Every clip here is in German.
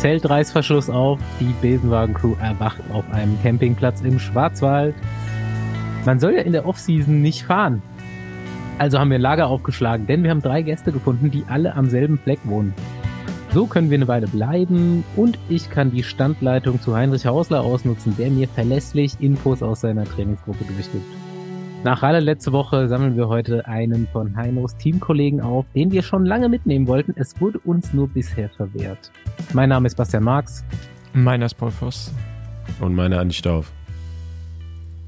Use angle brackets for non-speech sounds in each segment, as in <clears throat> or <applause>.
Zeltreißverschluss auf. Die Besenwagen-Crew erwacht auf einem Campingplatz im Schwarzwald. Man soll ja in der Offseason nicht fahren. Also haben wir ein Lager aufgeschlagen, denn wir haben drei Gäste gefunden, die alle am selben Fleck wohnen. So können wir eine Weile bleiben und ich kann die Standleitung zu Heinrich Hausler ausnutzen, der mir verlässlich Infos aus seiner Trainingsgruppe durchgibt. Nach Halle letzte Woche sammeln wir heute einen von Heinos Teamkollegen auf, den wir schon lange mitnehmen wollten. Es wurde uns nur bisher verwehrt. Mein Name ist Bastian Marx. Meiner ist Paul Voss. Und meine Andi Stauf.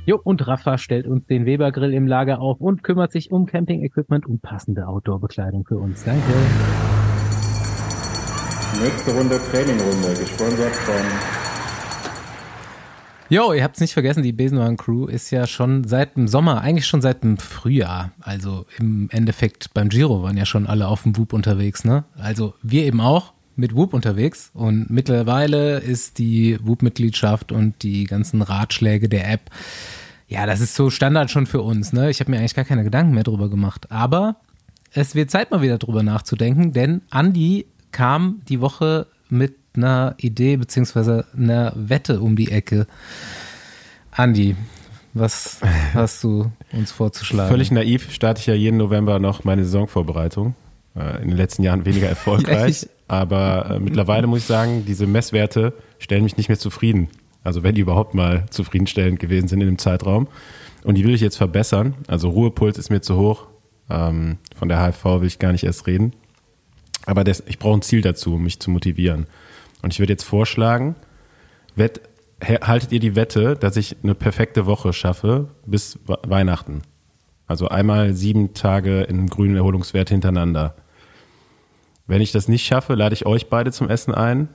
Jo, und Rafa stellt uns den Weber-Grill im Lager auf und kümmert sich um Camping-Equipment und passende Outdoor-Bekleidung für uns. Danke. Nächste Runde Trainingrunde, gesponsert von Jo, ihr habt's nicht vergessen, die Besenwagen Crew ist ja schon seit dem Sommer, eigentlich schon seit dem Frühjahr, also im Endeffekt beim Giro waren ja schon alle auf dem Whoop unterwegs, ne? Also wir eben auch mit Whoop unterwegs und mittlerweile ist die Whoop-Mitgliedschaft und die ganzen Ratschläge der App, ja, das ist so Standard schon für uns, ne? Ich habe mir eigentlich gar keine Gedanken mehr drüber gemacht, aber es wird Zeit mal wieder drüber nachzudenken, denn Andy kam die Woche mit einer Idee beziehungsweise einer Wette um die Ecke. Andi, was <laughs> hast du uns vorzuschlagen? Völlig naiv starte ich ja jeden November noch meine Saisonvorbereitung. Äh, in den letzten Jahren weniger <laughs> erfolgreich, aber äh, mittlerweile muss ich sagen, diese Messwerte stellen mich nicht mehr zufrieden. Also wenn die überhaupt mal zufriedenstellend gewesen sind in dem Zeitraum. Und die will ich jetzt verbessern. Also Ruhepuls ist mir zu hoch. Ähm, von der HFV will ich gar nicht erst reden. Aber das, ich brauche ein Ziel dazu, um mich zu motivieren. Und ich würde jetzt vorschlagen, wett, haltet ihr die Wette, dass ich eine perfekte Woche schaffe bis Weihnachten. Also einmal sieben Tage in grünen Erholungswert hintereinander. Wenn ich das nicht schaffe, lade ich euch beide zum Essen ein.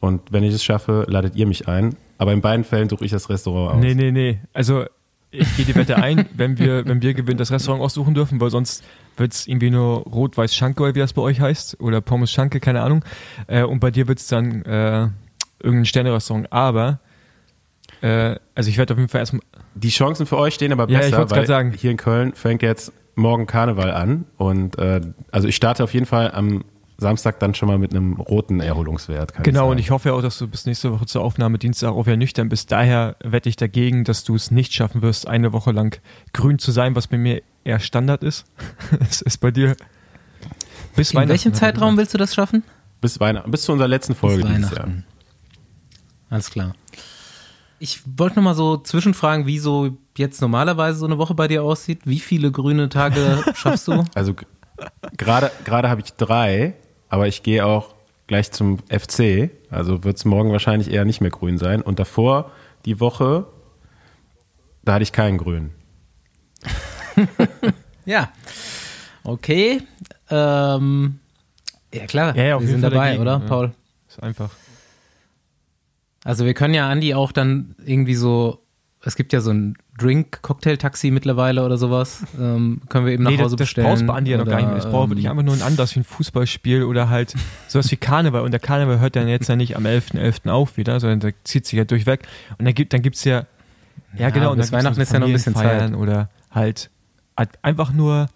Und wenn ich es schaffe, ladet ihr mich ein. Aber in beiden Fällen suche ich das Restaurant aus. Nee, nee, nee. Also ich gehe die Wette ein, wenn wir, wenn wir gewinnen, das Restaurant aussuchen dürfen, weil sonst wird es irgendwie nur Rot-Weiß Schanke, wie das bei euch heißt, oder Pommes Schanke, keine Ahnung. Äh, und bei dir wird es dann äh, irgendein Sternerestaurant. Aber, äh, also ich werde auf jeden Fall erstmal. Die Chancen für euch stehen aber besser, ja, ich weil sagen. hier in Köln fängt jetzt morgen Karneval an. Und äh, also ich starte auf jeden Fall am Samstag dann schon mal mit einem roten Erholungswert. genau, ich und ich hoffe auch, dass du bis nächste Woche zur Aufnahme Dienstag auch wieder nüchtern bist. Daher wette ich dagegen, dass du es nicht schaffen wirst, eine Woche lang grün zu sein, was bei mir eher Standard ist. <laughs> Es ist bei dir bis In Weihnachten. In welchem Zeitraum willst du das schaffen? Bis Weihnachten, bis zu unserer letzten Folge bis dieses Jahr. Alles klar. Ich wollte noch mal so zwischenfragen, wie so jetzt normalerweise so eine Woche bei dir aussieht. Wie viele grüne Tage <laughs> schaffst du? Also gerade gerade habe ich drei aber ich gehe auch gleich zum FC, also wird es morgen wahrscheinlich eher nicht mehr grün sein. Und davor die Woche, da hatte ich keinen grün. <laughs> ja, okay. Ähm, ja klar, ja, ja, wir sind dabei, dagegen, oder, ja. Paul? Ist einfach. Also wir können ja Andi auch dann irgendwie so, es gibt ja so ein Drink-Cocktail-Taxi mittlerweile oder sowas. Ähm, können wir eben nach nee, Hause das, bestellen. Das brauchst bei Andi ja noch gar nicht mehr. Es braucht wirklich ähm, einfach nur ein Anlass wie ein Fußballspiel oder halt sowas wie Karneval. Und der Karneval hört dann jetzt ja nicht am 11.11. .11. auf wieder, sondern der zieht sich ja durchweg. Und dann gibt dann gibt's ja, ja, ja genau, und dann Weihnachten ist ja noch ein bisschen Zeit. Oder halt, halt einfach nur,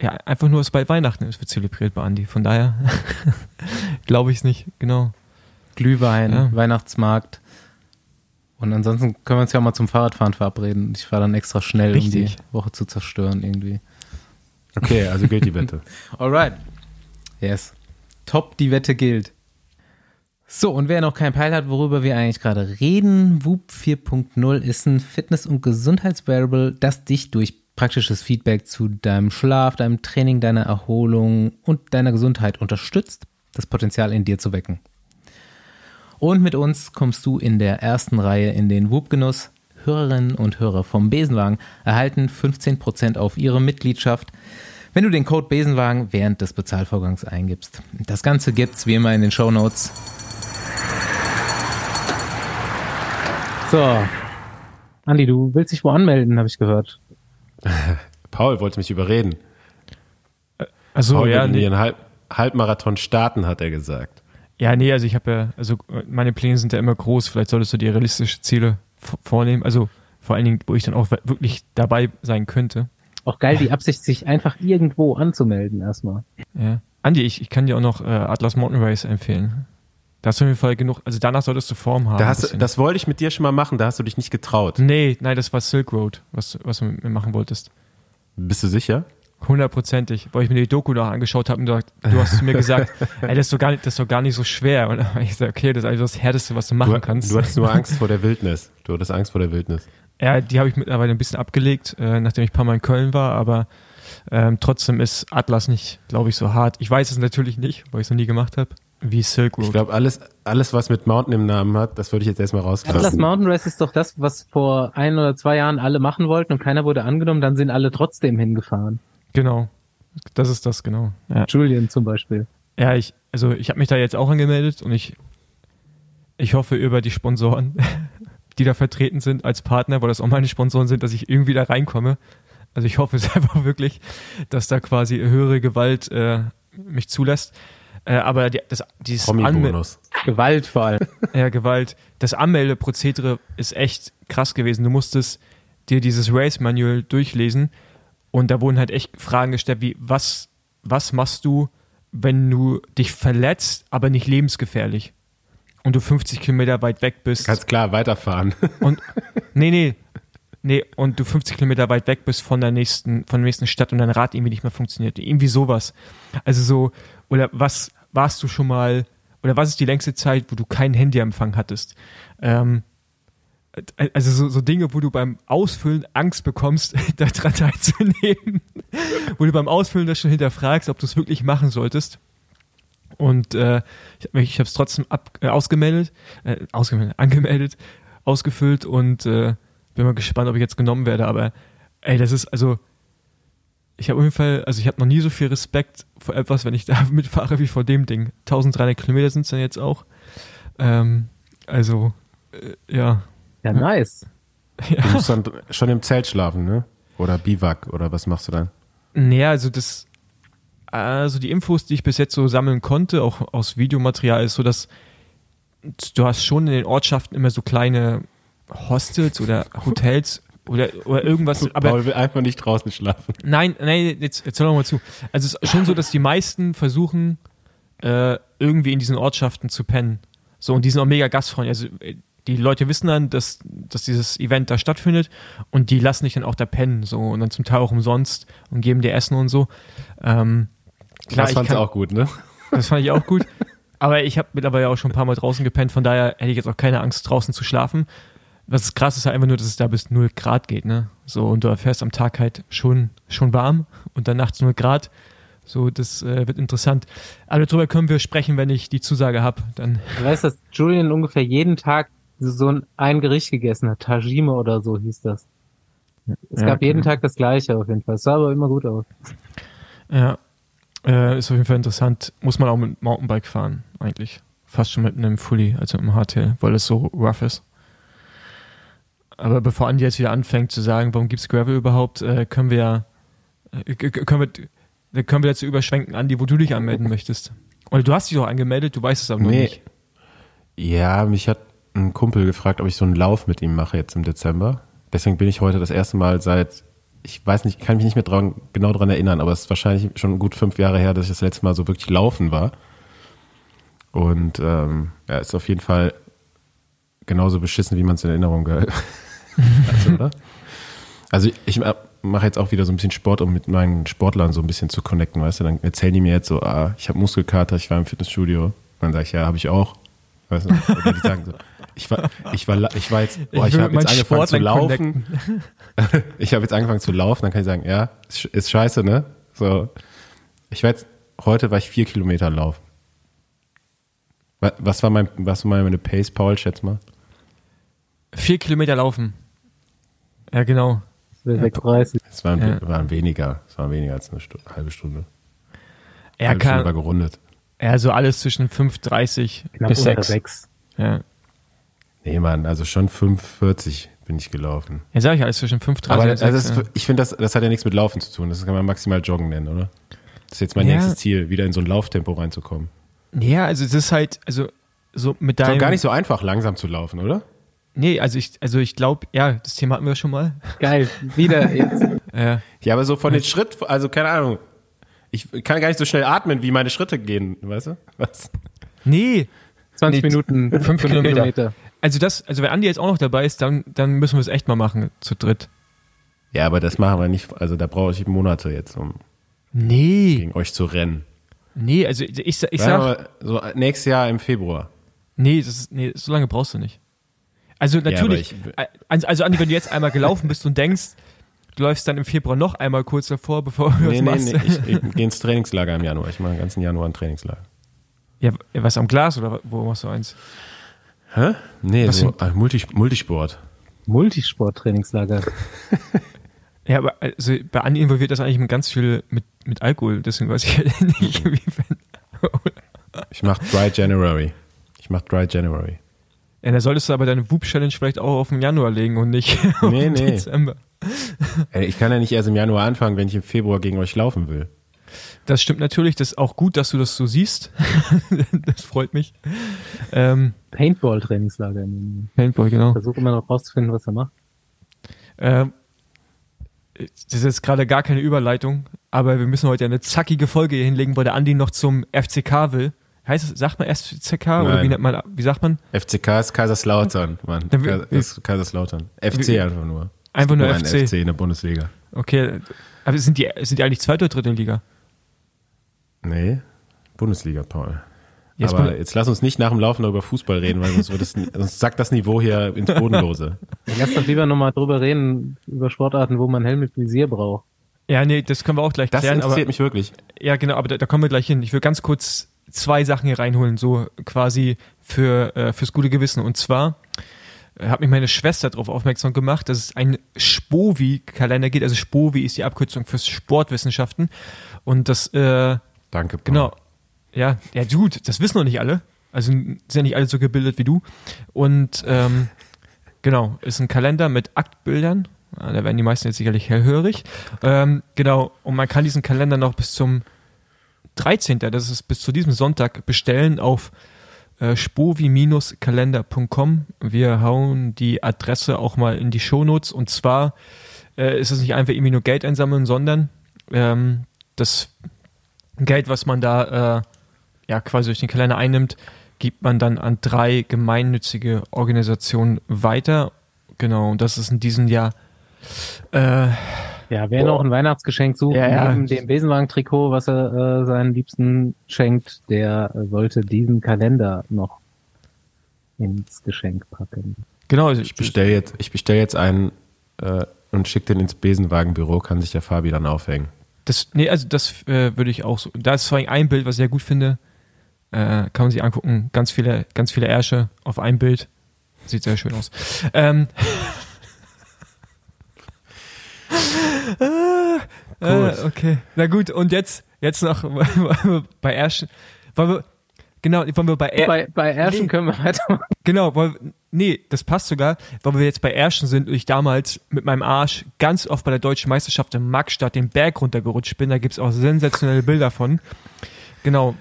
ja, einfach nur es bei Weihnachten ist, wird zelebriert bei Andi. Von daher <laughs> glaube ich es nicht, genau. Glühwein, ja. Weihnachtsmarkt. Und ansonsten können wir uns ja auch mal zum Fahrradfahren verabreden. Ich fahre dann extra schnell, Richtig. um die Woche zu zerstören irgendwie. Okay, also gilt die Wette. <laughs> Alright. Yes. Top, die Wette gilt. So, und wer noch keinen Peil hat, worüber wir eigentlich gerade reden, Whoop 4.0 ist ein Fitness- und Gesundheitsvariable, das dich durch praktisches Feedback zu deinem Schlaf, deinem Training, deiner Erholung und deiner Gesundheit unterstützt, das Potenzial in dir zu wecken. Und mit uns kommst du in der ersten Reihe in den Whoop-Genuss. Hörerinnen und Hörer vom Besenwagen erhalten 15% auf ihre Mitgliedschaft, wenn du den Code Besenwagen während des Bezahlvorgangs eingibst. Das Ganze gibt's wie immer in den Show Notes. So. Andi, du willst dich wo anmelden, habe ich gehört. <laughs> Paul wollte mich überreden. Also Paul ja, nee. einen Halb Halbmarathon starten, hat er gesagt. Ja, nee, also ich habe ja, also meine Pläne sind ja immer groß. Vielleicht solltest du dir realistische Ziele vornehmen. Also vor allen Dingen, wo ich dann auch wirklich dabei sein könnte. Auch geil, die Absicht, sich einfach irgendwo anzumelden erstmal. Ja. Andi, ich, ich kann dir auch noch äh, Atlas Mountain Race empfehlen. Da hast du auf jeden Fall genug, also danach solltest du Form haben. Da hast, das wollte ich mit dir schon mal machen, da hast du dich nicht getraut. nee, nein, das war Silk Road, was, was du mit mir machen wolltest. Bist du sicher? Hundertprozentig, weil ich mir die Doku noch angeschaut habe und du, du hast zu mir gesagt, <laughs> ey, das ist doch gar nicht, das ist doch gar nicht so schwer. Und dann ich gesagt, okay, das ist eigentlich das Härteste, was du machen Du, kannst. du hattest nur <laughs> Angst vor der Wildnis. Du hattest Angst vor der Wildnis. Ja, die habe ich mittlerweile ein bisschen abgelegt, äh, nachdem ich ein paar Mal in Köln war, aber ähm, trotzdem ist Atlas nicht, glaube ich, so hart. Ich weiß es natürlich nicht, weil ich es noch nie gemacht habe, wie Silk Road. Ich glaube, alles, alles, was mit Mountain im Namen hat, das würde ich jetzt erstmal Atlas rauslassen. Mountain Race ist doch das, was vor ein oder zwei Jahren alle machen wollten und keiner wurde angenommen, dann sind alle trotzdem hingefahren. Genau. Das ist das, genau. Ja, Julian zum Beispiel. ja ich, also ich habe mich da jetzt auch angemeldet und ich, ich hoffe über die Sponsoren, <laughs> die da vertreten sind als Partner, weil das auch meine Sponsoren sind, dass ich irgendwie da reinkomme. Also ich hoffe es <laughs> einfach wirklich, dass da quasi höhere Gewalt äh, mich zulässt. Äh, aber die, das, dieses Anmel- Promi-Bonus. Gewalt vor allem. <laughs> Ja, Gewalt. Das Anmeldeprozedere ist echt krass gewesen. Du musstest dir dieses Race Manual durchlesen und da wurden halt echt Fragen gestellt wie, was, was machst du, wenn du dich verletzt, aber nicht lebensgefährlich und du 50 Kilometer weit weg bist Ganz klar, weiterfahren. <laughs> und, nee, nee, nee, und du 50 Kilometer weit weg bist von der nächsten, von der nächsten Stadt und dein Rad irgendwie nicht mehr funktioniert. Irgendwie sowas. Also so, oder was warst du schon mal, oder was ist die längste Zeit, wo du keinen Handyempfang hattest? Ähm, also so, so Dinge, wo du beim Ausfüllen Angst bekommst, <laughs> daran teilzunehmen. wo du beim Ausfüllen das schon hinterfragst, ob du es wirklich machen solltest. Und äh, ich habe es trotzdem ab, äh, ausgemeldet, äh, ausgemeldet, angemeldet, ausgefüllt und äh, bin mal gespannt, ob ich jetzt genommen werde. Aber ey, das ist also, ich habe auf jeden Fall, also ich habe noch nie so viel Respekt vor etwas, wenn ich <laughs> da mitfahre wie vor dem Ding. 1300 Kilometer sind es dann jetzt auch. Ähm, also äh, ja, Ja, nice. Du musst dann schon im Zelt schlafen, ne? Oder Biwak, oder was machst du dann? Nee, also das, also die Infos, die ich bis jetzt so sammeln konnte, auch aus Videomaterial, ist so, dass du hast schon in den Ortschaften immer so kleine Hostels oder <laughs> Hotels oder, oder irgendwas, aber Paul will einfach nicht draußen schlafen. Nein, nein, jetzt, jetzt hör doch mal zu. Also es ist schon so, dass die meisten versuchen, äh, irgendwie in diesen Ortschaften zu pennen. So, und die sind auch mega gastfreundlich. Also äh, die Leute wissen dann, dass, dass dieses Event da stattfindet und die lassen dich dann auch da pennen. So, und dann zum Teil auch umsonst und geben dir Essen und so. Ähm, klar, das ich fand's kann, auch gut, ne? <laughs> das fand ich auch gut. Aber ich habe mittlerweile auch schon ein paar Mal draußen gepennt, von daher hätte ich jetzt auch keine Angst, draußen zu schlafen. Was krass ist halt einfach nur, dass es da bis 0 Grad geht, ne? So, und du erfährst am Tag halt schon, schon warm und dann nachts 0 Grad. So, das äh, wird interessant. Aber darüber können wir sprechen, wenn ich die Zusage habe. Dann, Du weißt, dass Julian ungefähr jeden Tag so ein, ein Gericht gegessen hat. Tajime oder so hieß das. Es Ja, gab jeden genau. Tag das gleiche auf jeden Fall. Es sah aber immer gut aus. ja, äh, ist auf jeden Fall interessant. Muss man auch mit Mountainbike fahren, eigentlich. Fast schon mit einem Fully, also mit einem Hardtail, weil es so rough ist. Aber bevor Andi jetzt wieder anfängt zu sagen, warum gibt's Gravel überhaupt, äh, können wir ja, äh, können wir, dann können wir dazu überschwenken, Andi, wo du dich anmelden möchtest. Oder du hast dich auch angemeldet, du weißt es aber noch Nee. nicht. Ja, mich hat ein Kumpel gefragt, ob ich so einen Lauf mit ihm mache jetzt im Dezember. Deswegen bin ich heute das erste Mal seit, ich weiß nicht, kann mich nicht mehr dran, genau dran erinnern, aber es ist wahrscheinlich schon gut fünf Jahre her, dass ich das letzte Mal so wirklich laufen war. Und ähm, ja, ist auf jeden Fall genauso beschissen, wie man es in Erinnerung gehört. <laughs> also, oder? Also ich mache jetzt auch wieder so ein bisschen Sport, um mit meinen Sportlern so ein bisschen zu connecten, weißt du? Dann erzählen die mir jetzt so, ah, ich habe Muskelkater, ich war im Fitnessstudio. Dann sage ich, ja, habe ich auch. Weißt du? Oder die sagen so, ich war, ich war, ich war jetzt, boah, ich, will habe jetzt angefangen zu Sportlern laufen. <laughs> ich habe jetzt angefangen zu laufen, dann kann ich sagen, ja, ist, scheiße, ne? So, ich war jetzt, heute war ich vier Kilometer laufen. Wa- Was war mein, was war meine Pace, Paul, schätz mal? Vier Kilometer laufen. Ja, genau. Das 6,30. Es waren, Ja. waren weniger, es waren weniger als eine Stunde, halbe Stunde. Er halbe Stunde war kann, gerundet. ja, so alles zwischen 5,30 Knapp bis unter 6. 6. Ja. Nee, Mann, also schon 5,40 bin ich gelaufen. Ja, sag ich alles zwischen 5,30 Aber und das, 6. also das, ja. ich finde, das, das hat ja nichts mit Laufen zu tun. Das kann man maximal Joggen nennen, oder? Das ist jetzt mein Ja. nächstes Ziel, wieder in so ein Lauftempo reinzukommen. ja, also es ist halt, also so mit Ist deinem... doch gar nicht so einfach, langsam zu laufen, oder? Nee, also ich, also ich glaube, ja, das Thema hatten wir schon mal. <laughs> Geil. Wieder jetzt. Äh, Ja, aber so von den Schritt, also keine Ahnung. Ich kann gar nicht so schnell atmen, wie meine Schritte gehen, weißt du? Was? nee, 20 Nee, Minuten, fünf fünf Kilometer. Also das, also wenn Andi jetzt auch noch dabei ist, dann, dann müssen wir es echt mal machen, zu dritt. Ja, aber das machen wir nicht. Also da brauche ich Monate jetzt, um Nee, gegen euch zu rennen. nee, also ich, ich, ich sag, wir so nächstes Jahr im Februar. nee, das ist, nee, so lange brauchst du nicht. Also natürlich, aber also, also Andi, wenn du jetzt einmal gelaufen bist und denkst, du läufst dann im Februar noch einmal kurz davor, bevor du Nee, was nee, machst. nee, ich, ich gehe ins Trainingslager im Januar. Ich mache den ganzen Januar ein Trainingslager. Ja, was am Glas oder wo machst du eins? Hä? Nee, Was so äh, Multi, Multisport. Multisport-Trainingslager. <laughs> Ja, aber also bei Andi involviert das eigentlich mit ganz viel mit, mit Alkohol, deswegen weiß ich halt <laughs> nicht, wie <laughs> Ich mache Dry January. Ich mache Dry January. Ja, da solltest du aber deine Whoop-Challenge vielleicht auch auf den Januar legen und nicht auf Nee, den nee. Dezember. Ey, ich kann ja nicht erst im Januar anfangen, wenn ich im Februar gegen euch laufen will. Das stimmt natürlich, das ist auch gut, dass du das so siehst. <laughs> das freut mich. Ähm, Paintball-Trainingslager. Paintball, genau. Versuche immer noch rauszufinden, was er macht. Ähm, das ist jetzt gerade gar keine Überleitung, aber wir müssen heute eine zackige Folge hier hinlegen, weil der Andi noch zum FCK will. Heißt es, sagt man FCK oder Nein. wie nennt man, wie sagt man? FCK ist Kaiserslautern, Mann. Das ist Kaiserslautern. FC wie- einfach nur. Einfach nur ein FC. FC in der Bundesliga. Okay, aber sind die, sind die eigentlich zweite oder dritte Liga? Nee, Bundesliga, Paul. Jetzt Aber jetzt lass uns nicht nach dem Laufen über Fußball reden, weil sonst, wird es, <laughs> sonst sackt das Niveau hier ins Bodenlose. Lass doch lieber nochmal drüber reden, über Sportarten, wo man Helm mit Visier braucht. Ja, nee, das können wir auch gleich Das klären. Aber, interessiert mich wirklich. ja, genau, aber da, da kommen wir gleich hin. Ich will ganz kurz zwei Sachen hier reinholen, so quasi für, äh, fürs gute Gewissen. Und zwar äh, hat mich meine Schwester darauf aufmerksam gemacht, dass es einen Spovi-Kalender gibt. Also Spovi ist die Abkürzung fürs Sportwissenschaften. Und das, äh, Danke, Paul. Genau. Ja, ja, gut, das wissen noch nicht alle. Also sind ja nicht alle so gebildet wie du. Und ähm, <laughs> genau, ist ein Kalender mit Aktbildern. Ja, da werden die meisten jetzt sicherlich hellhörig. Ähm, genau, und man kann diesen Kalender noch bis zum 13., das ist bis zu diesem Sonntag, bestellen auf äh, spovi-kalender.com. Wir hauen die Adresse auch mal in die Shownotes. Und zwar äh, ist es nicht einfach irgendwie nur Geld einsammeln, sondern ähm, das Geld, was man da äh, ja quasi durch den Kalender einnimmt, gibt man dann an drei gemeinnützige Organisationen weiter. Genau, und das ist in diesem Jahr äh, Ja, wer noch ein Weihnachtsgeschenk sucht, Ja, ja. neben dem Besenwagen-Trikot, was er äh, seinen Liebsten schenkt, der sollte diesen Kalender noch ins Geschenk packen. genau, also Ich bestelle jetzt, ich bestell jetzt einen äh, und schicke den ins Besenwagenbüro, kann sich der Fabi dann aufhängen. Das, nee, also das äh, würde ich auch so. Da ist vor allem ein Bild, was ich sehr gut finde. Äh, kann man sich angucken. Ganz viele, ganz viele Ärsche auf einem Bild. Sieht sehr schön aus. Ähm, <laughs> äh, okay. Na gut, und jetzt, jetzt noch <laughs> bei Ärschen. Wollen wir, genau, wollen wir bei, Är, bei, bei Erschen nee. können wir weitermachen. Genau, weil, nee, das passt sogar, weil wir jetzt bei Erschen sind und ich damals mit meinem Arsch ganz oft bei der deutschen Meisterschaft in Magstadt den Berg runtergerutscht bin. Da gibt's auch sensationelle Bilder von. Genau.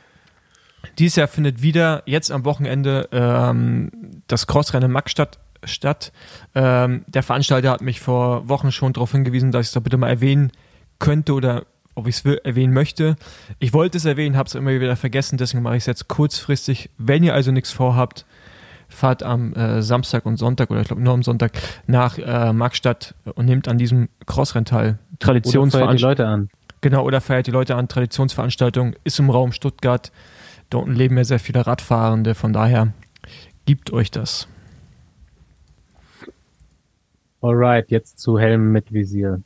Dieses Jahr findet wieder jetzt am Wochenende ähm, das Crossrennen in Magstadt statt. Ähm, der Veranstalter hat mich vor Wochen schon darauf hingewiesen, dass ich es doch bitte mal erwähnen könnte oder ob ich es erwähnen möchte. Ich wollte es erwähnen, habe es immer wieder vergessen, deswegen mache ich es jetzt kurzfristig. Wenn ihr also nichts vorhabt, fahrt am äh, Samstag und Sonntag oder ich glaube nur am Sonntag nach äh, Markstadt und nehmt an diesem teil. Die Traditionsveranstaltung. Leute an. Genau, oder feiert die Leute an. Traditionsveranstaltung ist im Raum Stuttgart. Dort unten leben ja sehr viele Radfahrende, von daher gibt euch das. Alright, jetzt zu Helm mit Visier.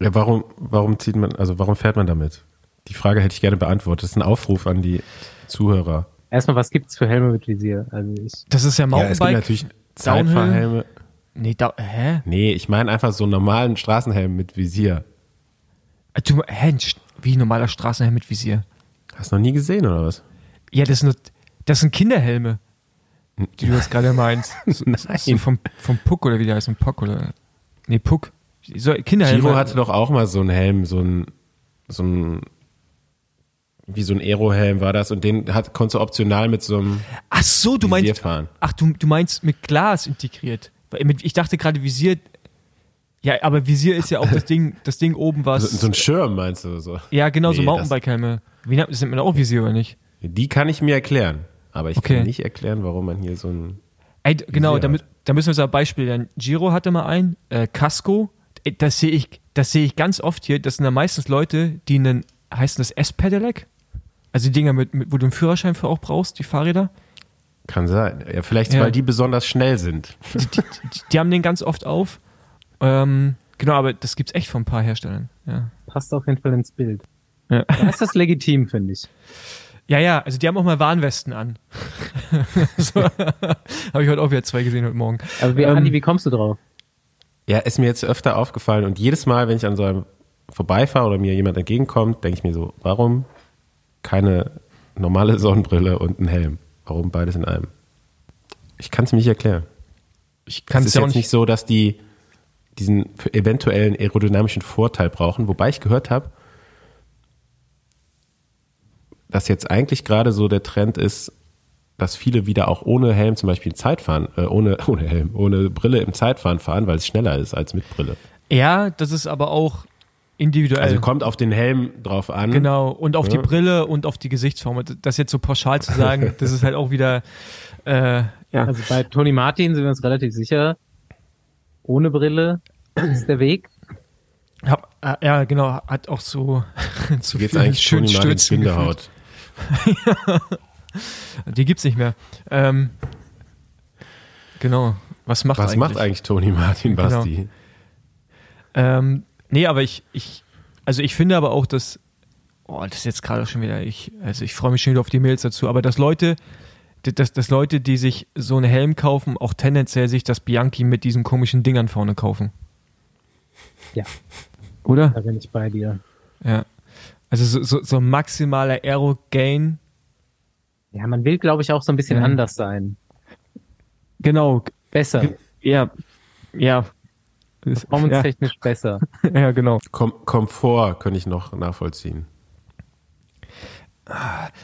Ja, warum, warum zieht man, also warum fährt man damit? Die Frage hätte ich gerne beantwortet. Das ist ein Aufruf an die Zuhörer. Erstmal, was gibt's für Helme mit Visier? Also ich, Das ist ja Ja, es gibt Mountainbike. natürlich Zeitfahrhelme. nee, da, hä? Nee, ich meine einfach so einen normalen Straßenhelm mit Visier. Äh, Du, hä? Wie ein normaler Straßenhelm mit Visier. Hast du noch nie gesehen, oder was? Ja, das sind, das sind Kinderhelme, die du jetzt gerade meinst. <laughs> So, Nein. so vom, vom Puck oder wie der heißt, ein Puck oder. Nee, Puck. So, Kinderhelme. Giro hatte doch auch mal so einen Helm, so ein, so ein, wie so ein Aerohelm war das und den hat, konntest du optional mit so einem Ach so, du Visier meinst. fahren. Ach, du, du meinst mit Glas integriert. Ich dachte gerade Visier. Ja, aber Visier ist ja auch das Ding, das Ding oben, was. So, so ein Schirm meinst du so? ja, genau, so Nee, Mountainbike-Helme. Wie nennt das nennt man auch Visier oder nicht? Die kann ich mir erklären. Aber ich Okay. kann nicht erklären, warum man hier so ein. Ey, genau, da, da müssen wir so ein Beispiel nennen. Giro hatte mal ein, äh, Casco, das sehe ich, das sehe ich ganz oft hier. Das sind ja meistens Leute, die einen, heißt das S-Pedelec? Also die Dinger, mit, mit, wo du einen Führerschein für auch brauchst, die Fahrräder. Kann sein. Ja, vielleicht, Ja. weil die besonders schnell sind. Die, die, die, die haben den ganz oft auf. Ähm, genau, aber das gibt's echt von ein paar Herstellern. Ja. Passt auf jeden Fall ins Bild. Ja. Da ist das legitim, finde ich. Ja, ja, also die haben auch mal Warnwesten an. <laughs> so, <laughs> Habe ich heute auch wieder zwei gesehen heute Morgen. Aber wie, Ähm, Andi, wie kommst du drauf? Ja, ist mir jetzt öfter aufgefallen und jedes Mal, wenn ich an so einem vorbeifahre oder mir jemand entgegenkommt, denke ich mir so, warum keine normale Sonnenbrille und ein Helm? Warum beides in einem? Ich kann es mir nicht erklären. Ich kann es ist ja jetzt nicht. so, dass die diesen eventuellen aerodynamischen Vorteil brauchen, wobei ich gehört habe, dass jetzt eigentlich gerade so der Trend ist, dass viele wieder auch ohne Helm zum Beispiel Zeitfahren, äh, ohne, <laughs> ohne Helm, ohne Brille im Zeitfahren fahren, weil es schneller ist als mit Brille. Ja, das ist aber auch individuell. Also kommt auf den Helm drauf an. Genau, und auf die Ja. Brille und auf die Gesichtsform. Das jetzt so pauschal zu sagen, <laughs> das ist halt auch wieder, äh, ja. Also bei Tony Martin sind wir uns relativ sicher. Ohne Brille ist der Weg. Hab, äh, ja, genau, hat auch so <laughs> zu Jetzt vielen eigentlich schönen Tony Martins geführt. <laughs> Die gibt's nicht mehr. Ähm, genau. Was macht Was eigentlich? macht eigentlich Tony Martin Genau. Basti? Ähm, nee, aber ich, ich, also ich finde aber auch, dass, oh, das ist jetzt gerade schon wieder, ich, also ich freue mich schon wieder auf die Mails dazu, aber dass Leute, dass, dass Leute, die sich so einen Helm kaufen, auch tendenziell sich das Bianchi mit diesen komischen Dingern vorne kaufen. Ja. Oder? Da bin ich bei dir. Ja. Also so, so, so maximaler Aero-Gain. Ja, man will, glaube ich, auch so ein bisschen Ja. anders sein. Genau. Besser. Ja. Ja. Ja, Performance-technisch besser. <laughs> ja, genau. Kom Komfort könnte ich noch nachvollziehen.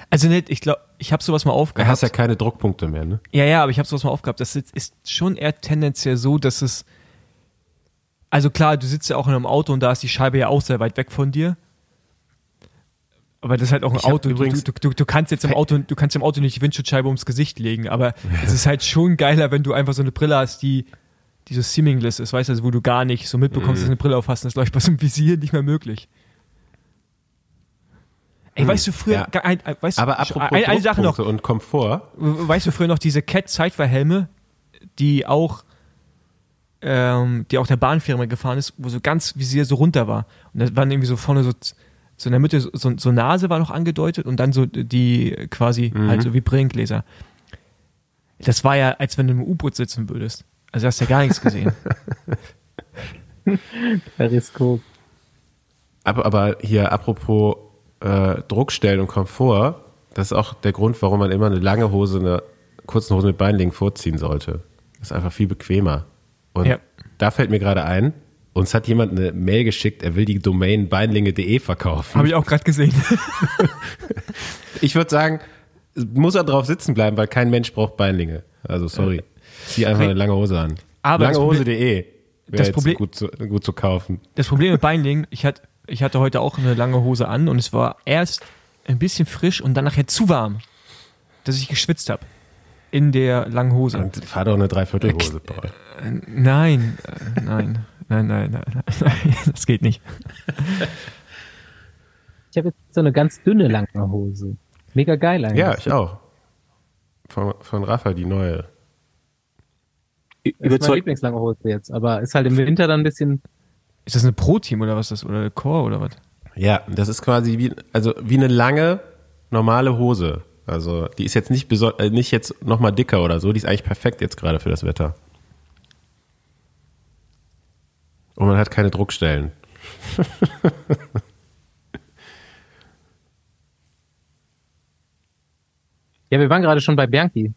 Also nicht, ich glaube, ich habe sowas mal Du aufgehabt. hast ja keine Druckpunkte mehr, ne? Ja, ja, aber ich habe sowas mal aufgehabt. Das ist, ist schon eher tendenziell so, dass es. Also klar, du sitzt ja auch in einem Auto und da ist die Scheibe ja auch sehr weit weg von dir. Aber das ist halt auch ein Ich Auto. Du, übrigens- du, du, du kannst jetzt im Auto, du kannst im Auto nicht die Windschutzscheibe ums Gesicht legen, aber es ist halt schon geiler, wenn du einfach so eine Brille hast, die, die so seamless ist, weißt du, also wo du gar nicht so mitbekommst, dass du eine Brille auf hast. und Das läuft bei so einem Visier nicht mehr möglich. Ey, weißt du früher, Ja. ein, ein, weißt, du- Aber apropos eine, eine Sache noch, und Komfort, weißt du früher noch diese Cat-Zeitverhelme, die auch, ähm, die auch der Bahnfirma gefahren ist, wo so ganz Visier so runter war. Und das waren irgendwie so vorne so, so in der Mitte, so, so Nase war noch angedeutet und dann so die quasi halt so wie Brillengläser. Das war ja, als wenn du im U-Boot sitzen würdest. Also hast du ja gar nichts gesehen. <laughs> Periskop. aber, aber hier apropos äh, Druckstellen und Komfort, das ist auch der Grund, warum man immer eine lange Hose, eine kurze Hose mit Beinlingen vorziehen sollte. Das ist einfach viel bequemer. Und Ja. da fällt mir gerade ein, uns hat jemand eine Mail geschickt, er will die Domain beinlinge.de verkaufen. Habe ich auch gerade gesehen. <laughs> Ich würde sagen, muss er drauf sitzen bleiben, weil kein Mensch braucht Beinlinge. Also sorry. Zieh einfach eine lange Hose an. Aber Langehose.de wäre das jetzt Problem- gut, zu, gut zu kaufen. Das Problem mit Beinlingen, ich hatte, ich hatte heute auch eine lange Hose an und es war erst ein bisschen frisch und dann nachher zu warm, dass ich geschwitzt habe. In der langen Hose. Und fahr doch eine Dreiviertelhose. Paul. Nein, äh, nein, nein, nein, nein, nein, <laughs> nein, das geht nicht. Ich habe jetzt so eine ganz dünne lange Hose. Mega geil eigentlich. Ja, ich auch. Von, von Rafa die neue. das ist meine. Lieblingslange Hose jetzt. Aber ist halt im Winter dann ein bisschen, Ist das eine Pro-Team oder was ist das? Oder Core oder was? Ja, das ist quasi wie, also wie eine lange, normale Hose. Also die ist jetzt nicht, äh, nicht jetzt nochmal dicker oder so, die ist eigentlich perfekt jetzt gerade für das Wetter. Und man hat keine Druckstellen. <laughs> ja, wir waren gerade schon bei Bianchi.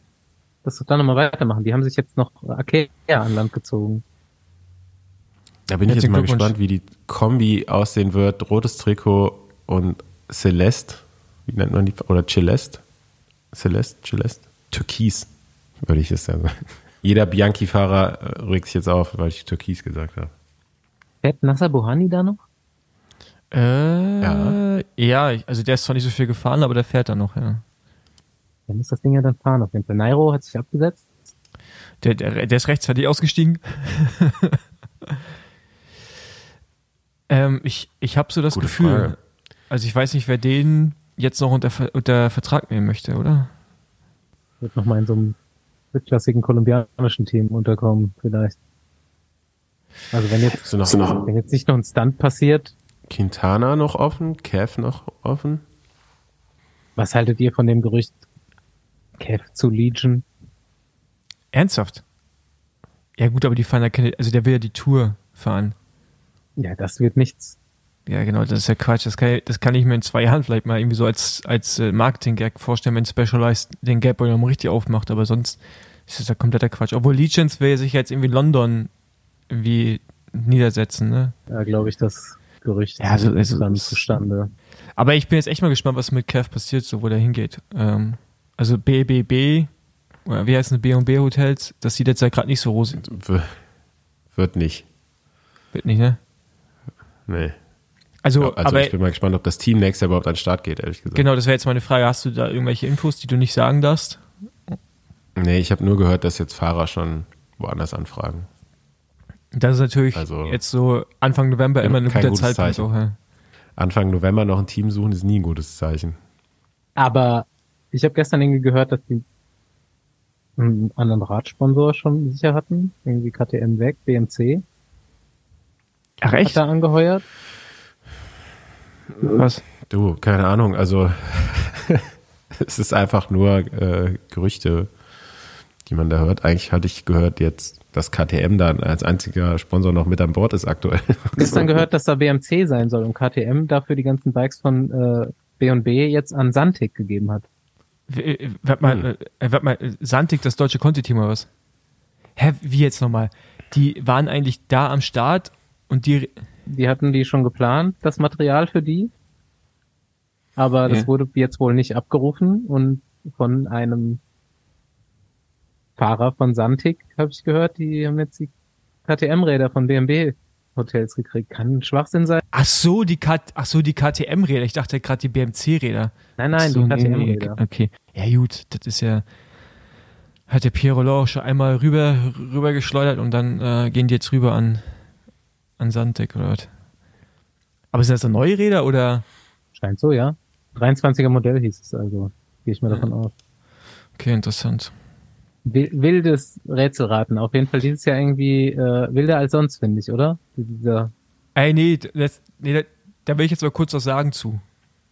Lass doch da nochmal weitermachen. Die haben sich jetzt noch Akea an Land gezogen. Da bin ich jetzt mal gespannt, wie die Kombi aussehen wird. Rotes Trikot und Celeste. Wie nennt man die? Oder Celeste? Celeste? Celeste? Türkis, würde ich es sagen. <laughs> Jeder Bianchi-Fahrer äh, regt sich jetzt auf, weil ich Türkis gesagt habe. Fährt Nasser Bohani da noch? Äh, Ja. ja, also der ist zwar nicht so viel gefahren, aber der fährt da noch, ja. Dann muss das Ding ja dann fahren auf jeden Fall. Nairo hat sich abgesetzt. Der, der, der ist rechtzeitig ausgestiegen. <laughs> ähm, ich ich habe so das Gute Gefühl, Frage. also ich weiß nicht, wer den jetzt noch unter, unter Vertrag nehmen möchte, oder? Wird nochmal in so einem drittklassigen kolumbianischen Team unterkommen, vielleicht. Also wenn jetzt, Ist noch wenn jetzt nicht noch ein Stunt passiert, Quintana noch offen? Kev noch offen? was haltet ihr von dem Gerücht Kev zu Legion? Ernsthaft? Ja gut, aber die fahren ja keine, also der will ja die Tour fahren. Ja, das wird nichts. Ja, genau, das ist ja Quatsch. Das kann, das kann ich mir in zwei Jahren vielleicht mal irgendwie so als, als äh, Marketing-Gag vorstellen, wenn Specialized den Gap mal richtig aufmacht, aber sonst ist das ja kompletter Quatsch. Obwohl Legions will sich jetzt irgendwie London irgendwie niedersetzen, ne? Da glaube ich, das Gerücht Ja, also- also- dann zustande. Aber ich bin jetzt echt mal gespannt, was mit Kev passiert, so wo der hingeht. Ähm, also BBB, oder wie heißen B&B Hotels, das sieht jetzt ja gerade nicht so rosig. W wird nicht. Wird nicht, ne? Nee. Also, Also aber ich bin mal gespannt, ob das Team nächstes Jahr überhaupt an den Start geht, ehrlich gesagt. genau, das wäre jetzt meine Frage. Hast du da irgendwelche Infos, die du nicht sagen darfst? Nee, ich habe nur gehört, dass jetzt Fahrer schon woanders anfragen. Das ist natürlich Also- jetzt so Anfang November immer ein Kein guter gutes Zeitpunkt. Zeichen. Auch, ja. Anfang November noch ein Team suchen, ist nie ein gutes Zeichen. Aber ich habe gestern irgendwie gehört, dass die einen anderen Radsponsor schon sicher hatten. Irgendwie KTM weg, BMC Ach hat echt? da angeheuert. Was? Du, keine Ahnung, also <laughs> es ist einfach nur äh, Gerüchte, die man da hört. Eigentlich hatte ich gehört jetzt, dass KTM dann als einziger Sponsor noch mit an Bord ist aktuell. <laughs> Gestern gehört, dass da BMC sein soll und KTM dafür die ganzen Bikes von äh, B&B jetzt an Santic gegeben hat. Äh, Warte mal, Hm. äh, warte mal, äh, Santic, das deutsche Conti-Team oder was? Hä, wie jetzt nochmal? Die waren eigentlich da am Start und die, Die hatten die schon geplant, das Material für die. Aber das Ja. wurde jetzt wohl nicht abgerufen und von einem Fahrer von Santic habe ich gehört, die haben jetzt die KTM-Räder von BMW Hotels gekriegt. Kann ein Schwachsinn sein. ach so, die, K ach so, die KTM-Räder. Ich dachte gerade die BMC-Räder. Nein, nein, so, die KTM-Räder. Okay. Ja, gut, das ist ja, hat der Pierre Roland auch schon einmal rüber, rüber geschleudert und dann äh, gehen die jetzt rüber an, an Santic oder was? Aber sind das dann neue Räder oder? Scheint so, ja. 23er Modell hieß es also. Gehe ich mal davon aus. Okay, interessant. Wi- Wildes Rätselraten. Auf jeden Fall dieses Jahr irgendwie äh, wilder als sonst, finde ich, oder? Dieser Ey, nee, das, nee da, da will ich jetzt mal kurz was sagen zu,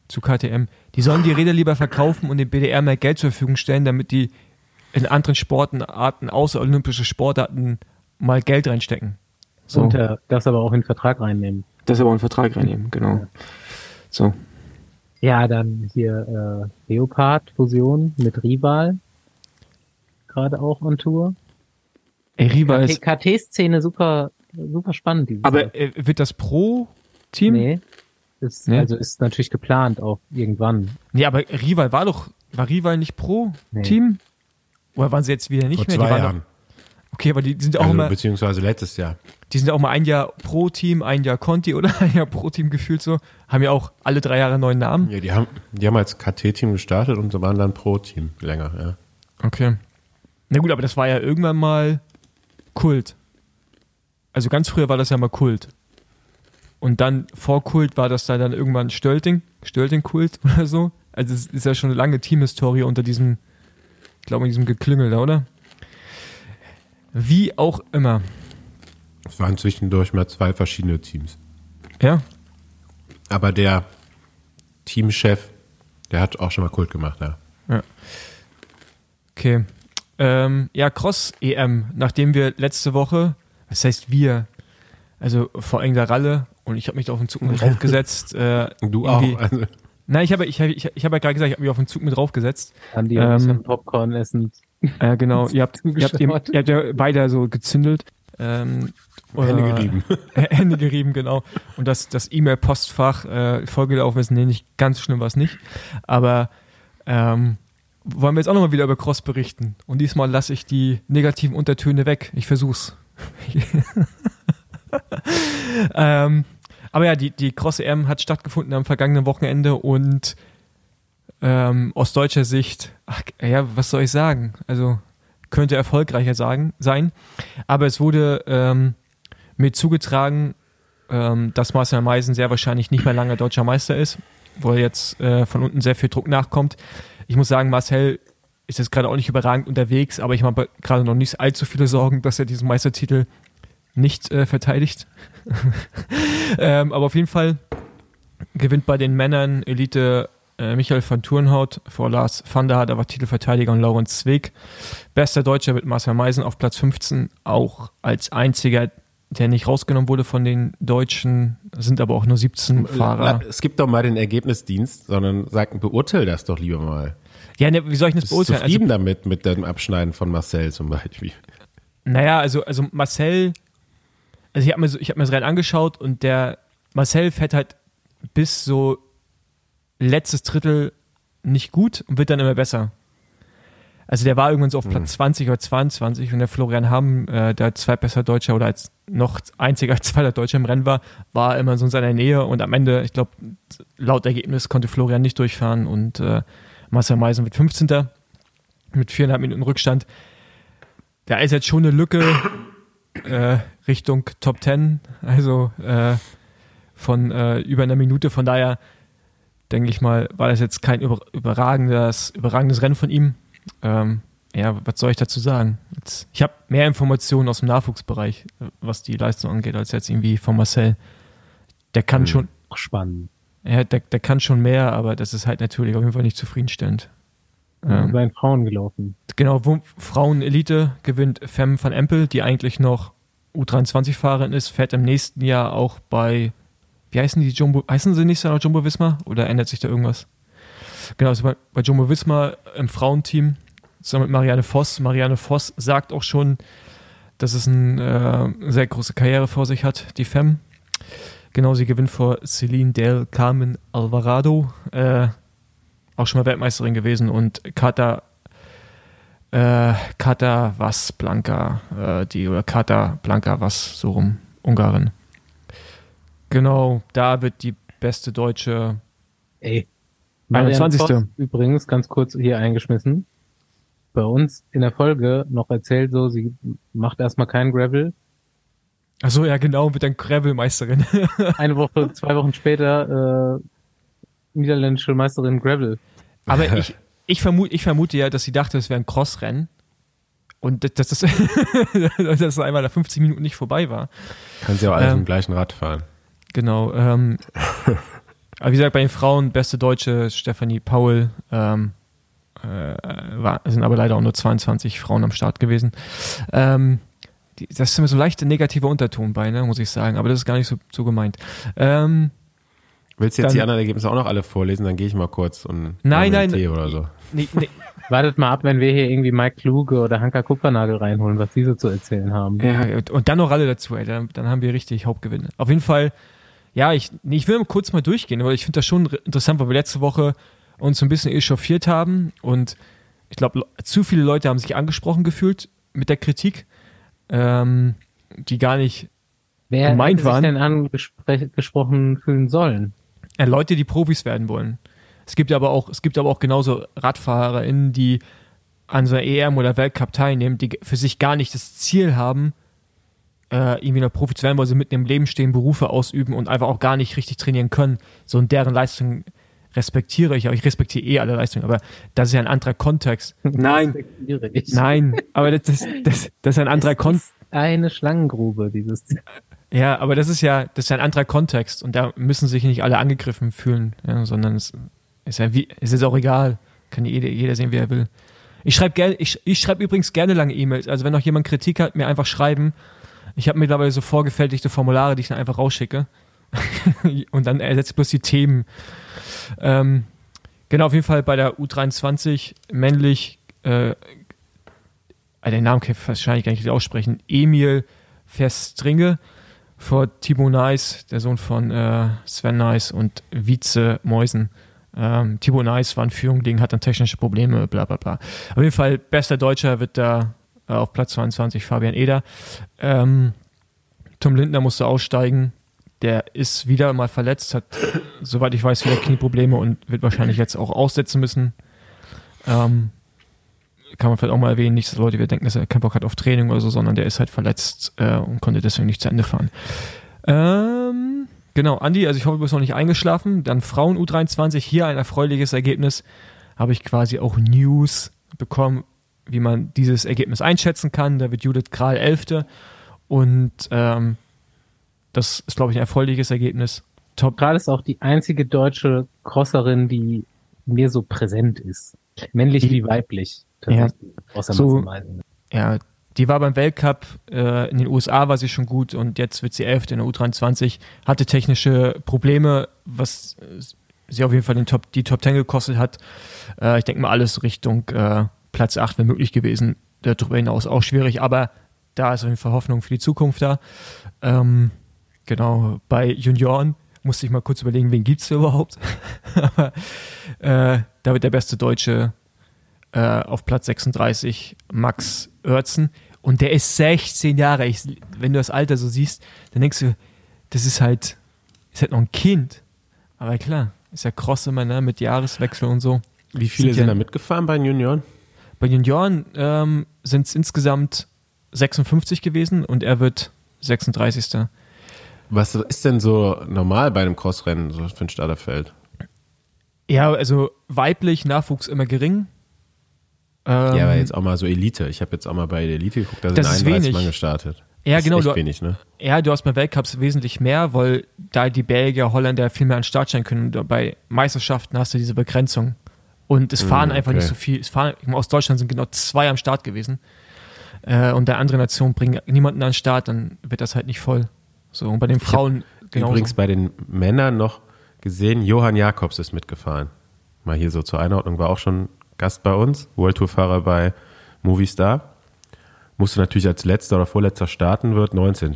zu KTM. Die sollen die Räder lieber verkaufen und dem BDR mehr Geld zur Verfügung stellen, damit die in anderen Sportarten, außer olympische Sportarten, mal Geld reinstecken. So. und äh, das aber auch in den Vertrag reinnehmen. das aber einen Vertrag reinnehmen, genau. So. Ja, dann hier äh, Leopard Fusion mit Rival. Gerade auch on Tour. Ey, Riva ist, KT-Szene super, super spannend. Aber äh, wird das Pro-Team? nee. Ist, Nee? Also ist natürlich geplant auch irgendwann. Nee, aber Rival war doch, war Rival nicht Pro-Team? Oder waren sie jetzt wieder nicht Vor mehr? zwei die waren Jahren. Doch, okay, aber die sind ja auch Also, immer, beziehungsweise letztes Jahr. die sind ja auch mal ein Jahr Pro-Team, ein Jahr Conti oder <laughs> ein Jahr Pro-Team gefühlt so. Haben ja auch alle drei Jahre einen neuen Namen. Ja, die haben, die haben als KT-Team gestartet und waren dann Pro-Team länger, ja. Okay. Na gut, aber das war ja irgendwann mal Kult. Also ganz früher war das ja mal Kult. Und dann vor Kult war das da dann irgendwann Stölting, Stölting-Kult <laughs> oder so. Also es ist ja schon eine lange Teamhistorie unter diesem, ich glaube, in diesem Geklüngel da, oder? Wie auch immer. Es waren zwischendurch mal zwei verschiedene Teams. Ja, Aber der Teamchef, der hat auch schon mal Kult gemacht, ja. okay. Ähm, ja, Cross-EM, nachdem wir letzte Woche, was heißt wir, also vor allem der Ralle und ich habe mich da auf den Zug mit draufgesetzt. Äh, Du auch. Also, Nein, ich habe ich hab, ich, ich hab ja gerade gesagt, ich habe mich auf den Zug mit draufgesetzt. An die Ähm, ein bisschen Popcorn essen. Äh, genau, ihr habt, ihr, habt, ihr, ihr habt ja beide so gezündelt. Ähm, Hände äh, gerieben. <laughs> Hände gerieben, genau. Und das, das E-Mail-Postfach äh, vollgelaufen ist, nee, nicht ganz schlimm war es nicht. Aber ähm, wollen wir jetzt auch nochmal wieder über Cross berichten. Und diesmal lasse ich die negativen Untertöne weg. Ich versuch's. <laughs> ähm, aber ja, die, die Cross EM hat stattgefunden am vergangenen Wochenende und ähm, aus deutscher Sicht, ach, ja, was soll ich sagen? Also könnte erfolgreicher sagen, sein. Aber es wurde ähm, mir zugetragen, ähm, dass Marcel Meisen sehr wahrscheinlich nicht mehr lange deutscher Meister ist, wo jetzt äh, von unten sehr viel Druck nachkommt. Ich muss sagen, Marcel ist jetzt gerade auch nicht überragend unterwegs, aber ich habe gerade noch nicht allzu viele Sorgen, dass er diesen Meistertitel nicht äh, verteidigt. <laughs> ähm, aber auf jeden Fall gewinnt bei den Männern Elite äh, Michael van Turnhout vor Lars van der Hart, war Titelverteidiger und Laurens Zweig. Bester Deutscher mit Marcel Meisen auf Platz 15, auch als einziger, der nicht rausgenommen wurde von den Deutschen, sind aber auch nur 17 Fahrer. Es gibt doch mal den Ergebnisdienst, sondern sag, beurteile das doch lieber mal. Ja, ne, wie soll ich das Bist beurteilen? zufrieden Also, damit, mit dem Abschneiden von Marcel zum Beispiel? naja, also, also Marcel, also ich habe mir, so, ich hab mir das Rennen angeschaut und der Marcel fährt halt bis so letztes Drittel nicht gut und wird dann immer besser. Also der war irgendwann so auf Platz 20 oder 22 und der Florian Hamm, äh, der zweitbester Deutscher oder als noch einziger zweiter Deutscher im Rennen war, war immer so in seiner Nähe und am Ende, ich glaube, laut Ergebnis konnte Florian nicht durchfahren und äh, Marcel Meisen wird 15. mit viereinhalb Minuten Rückstand. Da ist jetzt schon eine Lücke äh, Richtung Top 10, also äh, von äh, über einer Minute. Von daher denke ich mal, war das jetzt kein über, überragendes, überragendes Rennen von ihm. Ähm, ja, was soll ich dazu sagen? Jetzt, ich habe mehr Informationen aus dem Nachwuchsbereich, was die Leistung angeht, als jetzt irgendwie von Marcel. Der kann Mhm. schon, spannend. ja, der, der kann schon mehr, aber das ist halt natürlich auf jeden Fall nicht zufriedenstellend. Ähm, Bei den Frauen gelaufen. Genau, Frauen-Elite gewinnt Femme van Empel, die eigentlich noch U23-Fahrerin ist, fährt im nächsten Jahr auch bei, wie heißen die Jumbo, heißen sie nicht noch Jumbo Wismar oder ändert sich da irgendwas? Genau, also bei, bei Jumbo Wismar im Frauenteam zusammen mit Marianne Voss. Marianne Voss sagt auch schon, dass es eine äh, sehr große Karriere vor sich hat, die Femme. Genau, sie gewinnt vor Celine del Carmen Alvarado, äh, auch schon mal Weltmeisterin gewesen und Kata äh, Kata was Blanka, äh, die oder Kata Blanka was so rum, Ungarin. Genau, da wird die beste deutsche Ey. 21.. Voss Übrigens, ganz kurz hier eingeschmissen. Bei uns in der Folge noch erzählt so, sie macht erstmal keinen Gravel. Achso, ja genau, wird dann Gravel-Meisterin. <laughs> Eine Woche, zwei Wochen später, äh, niederländische Meisterin Gravel. Aber ich, ich, vermute, ich vermute ja, dass sie dachte, es wäre ein Crossrennen. Und <laughs> dass das, dass das einmal nach 50 Minuten nicht vorbei war. Kann sie auch alles Ähm, im gleichen Rad fahren. Genau. Ähm, <laughs> aber wie gesagt, bei den Frauen, beste Deutsche, Stefanie Paul, ähm, äh, war, sind aber leider auch nur 22 Frauen am Start gewesen. Ähm, die, das ist immer so leicht ein negativer Unterton bei, ne, muss ich sagen, aber das ist gar nicht so, so gemeint. Ähm, Willst du jetzt dann- die anderen Ergebnisse auch noch alle vorlesen? Dann gehe ich mal kurz und Nein, nein. Tee oder so. nee, nee, <laughs> Wartet mal ab, wenn wir hier irgendwie Mike Kluge oder Hanka Kupfernagel reinholen, was die so zu erzählen haben. Ja, und- und dann noch alle dazu, ey. Dann, dann haben wir richtig Hauptgewinne. Auf jeden Fall, ja, ich, ich will mal kurz mal durchgehen, weil ich finde das schon re- interessant, weil wir letzte Woche uns so ein bisschen echauffiert haben und ich glaube, zu viele Leute haben sich angesprochen gefühlt mit der Kritik, ähm, die gar nicht, Wer gemeint hätte sich waren. denn angesprochen fühlen sollen? äh, Leute, die Profis werden wollen. Es gibt aber auch, es gibt aber auch genauso RadfahrerInnen, die an so einer EM oder Weltcup teilnehmen, die für sich gar nicht das Ziel haben, äh, irgendwie noch Profi zu werden, weil sie mitten im Leben stehen, Berufe ausüben und einfach auch gar nicht richtig trainieren können. So und deren Leistung respektiere ich, aber ich respektiere eh alle Leistungen, aber das ist ja ein anderer Kontext. Nein, nein, aber das, das, das, das ist ein anderer Kontext. Eine Schlangengrube, dieses. Ja, aber das ist ja, das ist ja ein anderer Kontext und da müssen sich nicht alle angegriffen fühlen, ja, sondern es ist ja wie, es ist auch egal. Kann jeder, jeder sehen, wie er will. Ich schreibe gerne, ich, ich schreibe übrigens gerne lange E-Mails. Also wenn noch jemand Kritik hat, mir einfach schreiben. Ich habe mittlerweile so vorgefertigte Formulare, die ich dann einfach rausschicke. <laughs> und dann ersetze ich bloß die Themen. Ähm, genau, auf jeden Fall bei der U23 männlich, äh, äh, den Namen kann ich wahrscheinlich gar nicht aussprechen, Emil Verstringe vor Timo Nice, der Sohn von äh, Sven Nice und Vize Meusen. Ähm, Timo Nice war in Führung, hat dann technische Probleme, bla bla bla. Auf jeden Fall, bester Deutscher wird da auf Platz 22 Fabian Eder. Ähm, Tom Lindner musste aussteigen. Der ist wieder mal verletzt, hat <laughs> soweit ich weiß, wieder Knieprobleme und wird wahrscheinlich jetzt auch aussetzen müssen. Ähm, kann man vielleicht auch mal erwähnen, nicht, dass Leute wir denken, dass er keinen Bock hat auf Training oder so, sondern der ist halt verletzt äh, und konnte deswegen nicht zu Ende fahren. Ähm, genau, Andi, also ich hoffe, du bist noch nicht eingeschlafen. Dann Frauen U23, hier ein erfreuliches Ergebnis. Habe ich quasi auch News bekommen, wie man dieses Ergebnis einschätzen kann. Da wird Judith Kral Elfte und ähm, das ist, glaube ich, ein erfreuliches Ergebnis. Top. Kral ist auch die einzige deutsche Crosserin, die mir so präsent ist. Männlich wie weiblich. Ja. Außer So-. Ja, die war beim Weltcup, äh, in den USA war sie schon gut und jetzt wird sie Elfte in der U23, hatte technische Probleme, was äh, sie auf jeden Fall den Top, die Top 10 gekostet hat. Äh, ich denke mal alles Richtung äh, Platz 8 wäre möglich gewesen. Darüber hinaus auch schwierig, aber da ist auf jeden Fall Hoffnung für die Zukunft da. Ähm, genau, bei Junioren musste ich mal kurz überlegen, wen gibt's da überhaupt? <laughs> aber äh, da wird der beste Deutsche äh, auf Platz 36 Max Oertzen und der ist 16 Jahre. Ich, wenn du das Alter so siehst, dann denkst du, das ist halt, ist halt noch ein Kind. Aber klar, ist ja cross immer, ne, mit Jahreswechsel und so. Wie viele Sind sind ja- da mitgefahren bei den Junioren? Bei Junioren ähm, sind es insgesamt 56 gewesen und er wird 36. Was ist denn so normal bei einem Crossrennen, so für ein Starterfeld? Ja, also weiblich, Nachwuchs immer gering. Ähm, ja, aber jetzt auch mal so Elite. Ich habe jetzt auch mal bei der Elite geguckt, da sind Das ist 31 wenig. Mann gestartet. Ja, das genau, Ist du- wenig, ne? Ja, du hast bei Weltcups wesentlich mehr, weil da die Belgier, Holländer viel mehr an den Start stellen können. Bei Meisterschaften hast du diese Begrenzung. Und es fahren Hm, einfach okay. nicht so viel. Es fahren, aus Deutschland sind genau zwei am Start gewesen. Äh, und der andere Nation bringen niemanden an den Start, dann wird das halt nicht voll. So, und bei den Frauen genauso. Übrigens bei den Männern noch gesehen, Johann Jakobs ist mitgefahren. Mal hier so zur Einordnung, war auch schon Gast bei uns, World Tour Fahrer bei Movistar. Musste natürlich als letzter oder vorletzter starten, wird 19.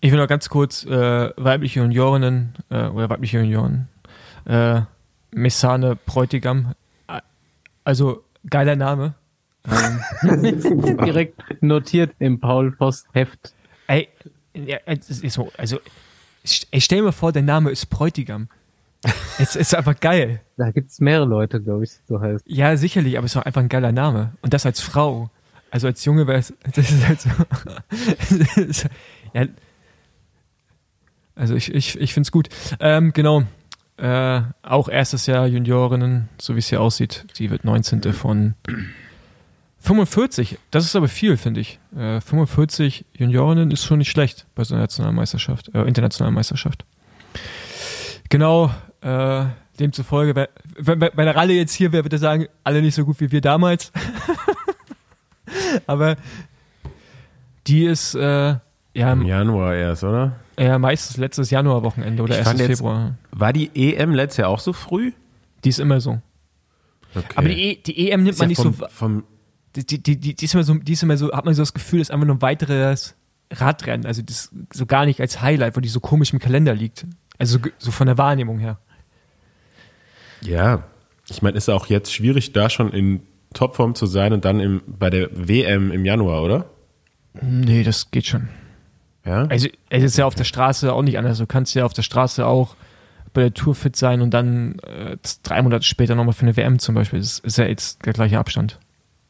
Ich will noch ganz kurz äh, weibliche Juniorinnen äh, oder weibliche Junioren. Äh, Messane Bräutigam. Also geiler Name. Ähm, <laughs> Direkt notiert im Paul Post Heft. Ey, es so, also, ich stell mir vor, der Name ist Bräutigam. Es ist einfach geil. Da gibt's mehrere Leute, glaube ich, so heißt. Ja, sicherlich, aber es ist doch einfach ein geiler Name. Und das als Frau. Also als Junge wäre es, <laughs> das ist halt so. es <laughs> ist- ja, also ich, ich, ich finde es gut. Ähm, genau. Äh, auch erstes Jahr Juniorinnen, so wie es hier aussieht. Die wird 19. von 45. Das ist aber viel, finde ich. Äh, 45 Juniorinnen ist schon nicht schlecht bei so einer nationalen Meisterschaft, äh, internationalen Meisterschaft. Genau, äh, demzufolge, wer- wenn, wenn der Ralle jetzt hier wäre, würde er sagen, alle nicht so gut wie wir damals. <laughs> aber die ist äh, ja, Im Januar erst, oder? Ja meistens letztes Januarwochenende oder erstes jetzt- Februar. War die EM letztes Jahr auch so früh? Die ist immer so. Okay. Aber die, e die EM nimmt Ist man ja nicht vom, so. Vom, Die, die, die, die ist immer so, die ist immer so, hat man so das Gefühl, das ist einfach nur ein weiteres Radrennen. Also das so gar nicht als Highlight, weil die so komisch im Kalender liegt. Also so, so von der Wahrnehmung her. ja, ich meine, ist auch jetzt schwierig, da schon in Topform zu sein und dann im, bei der WM im Januar, oder? Nee, das geht schon. Ja. Also es ist ja auf der Straße auch nicht anders. Du kannst ja auf der Straße auch bei der Tour fit sein und dann äh, drei Monate später nochmal für eine WM zum Beispiel. Das ist ja jetzt der gleiche Abstand.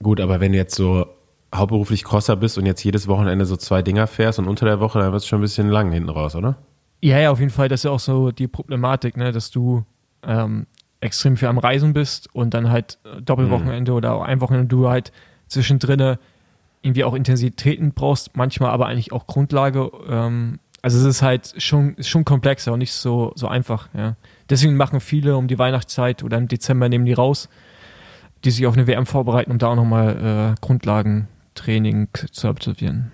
Gut, aber wenn du jetzt so hauptberuflich Crosser bist und jetzt jedes Wochenende so zwei Dinger fährst und unter der Woche, dann wird es schon ein bisschen lang hinten raus, oder? Ja, ja, auf jeden Fall. Das ist ja auch so die Problematik, ne, dass du ähm, extrem viel am Reisen bist und dann halt äh, Doppelwochenende oder auch ein Wochenende du halt zwischendrin irgendwie auch Intensitäten brauchst, manchmal aber eigentlich auch Grundlage. Ähm, also es ist halt schon, schon komplexer und nicht so, so einfach, ja. Deswegen machen viele um die Weihnachtszeit oder im Dezember nehmen die raus, die sich auf eine WM vorbereiten, um da auch nochmal äh, Grundlagentraining zu absolvieren.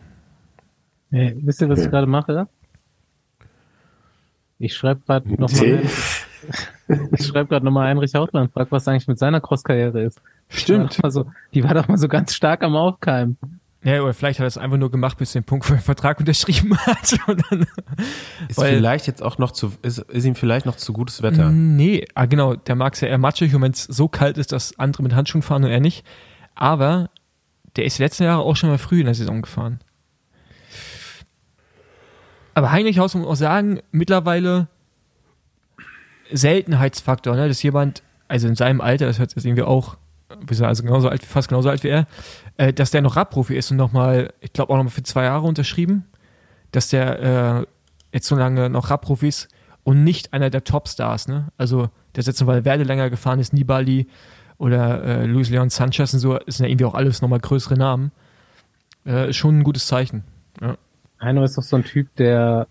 Hey, wisst ihr, was ich gerade mache? Ich schreibe gerade nochmal <laughs> ich schreibe gerade nochmal Heinrich Hautmann, frag, was eigentlich mit seiner Crosskarriere ist. Die war, so, die war doch mal so ganz stark am Aufkeimen. Ja, oder vielleicht hat er es einfach nur gemacht bis dem Punkt, wo er den Vertrag unterschrieben <laughs> hat. Dann, Ist Weil- vielleicht jetzt auch noch zu, ist, ist ihm vielleicht noch zu gutes Wetter. Nee, ah, genau, der mag es ja eher matschig und wenn es so kalt ist, dass andere mit Handschuhen fahren und er nicht. Aber der ist die letzten Jahre auch schon mal früh in der Saison gefahren. Aber Heinrich Haus muss man auch sagen, mittlerweile Seltenheitsfaktor, ne? dass jemand, also in seinem Alter, das hört jetzt irgendwie auch, also genauso alt, fast genauso alt wie er, äh, dass der noch Radprofi ist und nochmal, ich glaube auch nochmal für zwei Jahre unterschrieben, dass der äh, jetzt so lange noch Radprofi ist und nicht einer der Topstars, ne? Also der ist jetzt weil Werde länger gefahren ist, Nibali oder äh, Luis Leon Sanchez und so, ist ja irgendwie auch alles nochmal größere Namen. Äh, ist schon ein gutes Zeichen. Ja. Heino ist doch so ein Typ, der